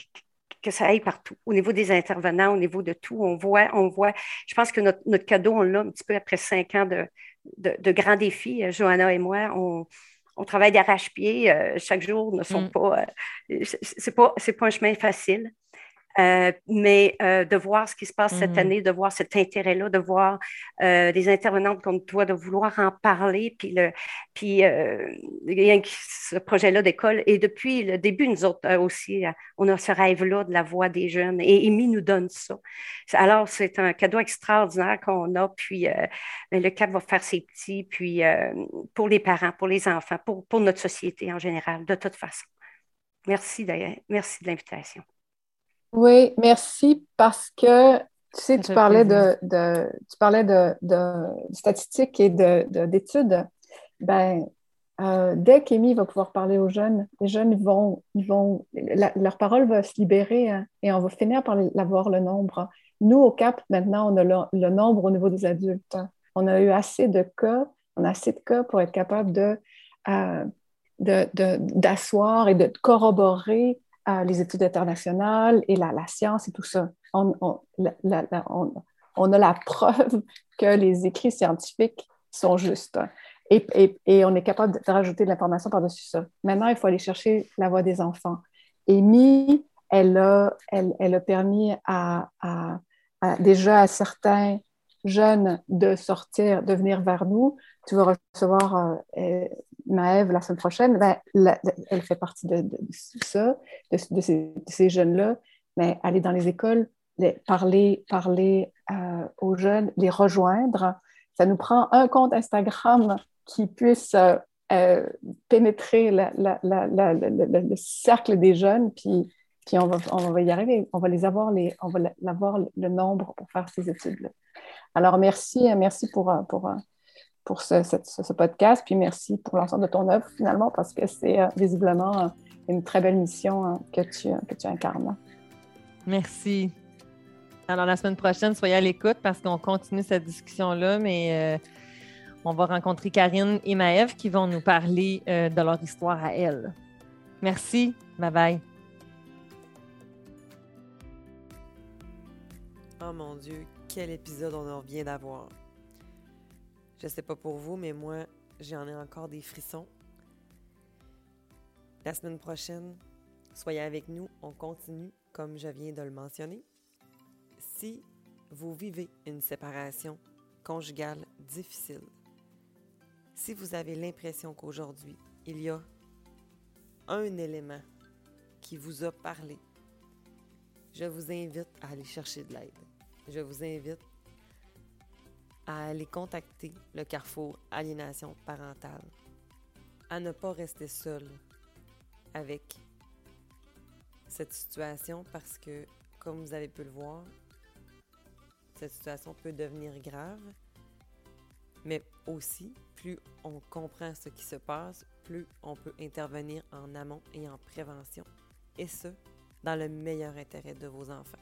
que ça aille partout. Au niveau des intervenants, au niveau de tout, on voit, on voit. Je pense que notre, notre cadeau, on l'a un petit peu après cinq ans de, de, grands défis. Euh, Johanna et moi, on, on travaille d'arrache-pied. Euh, chaque jour ne sont mm. pas. Euh, c'est pas, pas un chemin facile. Euh, mais euh, de voir ce qui se passe cette mm. année, de voir cet intérêt-là, de voir euh, des intervenantes comme toi, de vouloir en parler, puis, le, puis ce projet-là d'école. Et depuis le début, nous autres aussi, on a ce rêve-là de la voix des jeunes. Et Amy nous donne ça. Alors, c'est un cadeau extraordinaire qu'on a. Puis ben, le CAP va faire ses petits, puis pour les parents, pour les enfants, pour, pour notre société en général, de toute façon. Merci d'ailleurs. Merci de l'invitation. Oui, merci parce que tu sais, tu parlais de, tu parlais de, statistiques et d'études. Ben, euh, dès qu'Amy va pouvoir parler aux jeunes, les jeunes vont, ils vont, leur parole va se libérer hein, et on va finir par l'avoir le nombre. Nous, au CAP, maintenant, on a le, nombre au niveau des adultes. On a eu assez de cas, on a assez de cas pour être capable de, euh, d'asseoir et de corroborer les études internationales et la, science et tout ça. On, a la preuve que les écrits scientifiques sont justes. Et, on est capable de rajouter de l'information par-dessus ça. Maintenant, il faut aller chercher la voix des enfants. Amy, elle a, elle, elle a permis à, déjà à certains jeunes de sortir, de venir vers nous. Tu vas recevoir euh, euh, Maëve la semaine prochaine. Ben, elle fait partie de, ça, de, ces, jeunes-là. Mais aller dans les écoles, parler, parler euh, aux jeunes, les rejoindre, ça nous prend un compte Instagram qui puisse pénétrer le cercle des jeunes, puis puis on va, on va y arriver, on va les avoir, les, on va avoir le nombre pour faire ces études-là. Alors, merci, merci pour, pour, pour ce, ce, podcast, puis merci pour l'ensemble de ton œuvre finalement, parce que c'est euh, visiblement euh, une très belle mission euh, que, tu, que tu incarnes. Merci. Alors, la semaine prochaine, soyez à l'écoute parce qu'on continue cette discussion-là, mais on va rencontrer Karine et Maëve qui vont nous parler de leur histoire à elles. Merci. Bye bye. Oh mon Dieu, quel épisode on en vient d'avoir. Je sais pas pour vous, mais moi, j'en ai encore des frissons. La semaine prochaine, Soyez avec nous, on continue comme je viens de le mentionner. Si vous vivez une séparation conjugale difficile, si vous avez l'impression qu'aujourd'hui, il y a un élément qui vous a parlé, je vous invite à aller chercher de l'aide. Je vous invite à aller contacter le Carrefour Aliénation parentale, à ne pas rester seul avec cette situation parce que, comme vous avez pu le voir, cette situation peut devenir grave. Mais aussi, plus on comprend ce qui se passe, plus on peut intervenir en amont et en prévention. Et ce, dans le meilleur intérêt de vos enfants.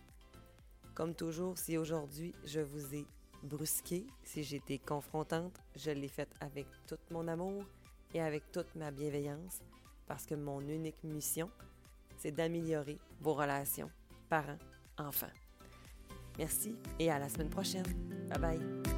Comme toujours, si aujourd'hui je vous ai brusqué, si été confrontante, je l'ai faite avec tout mon amour et avec toute ma bienveillance, parce que mon unique mission, c'est d'améliorer vos relations parents-enfants. Merci et à la semaine prochaine. Bye bye.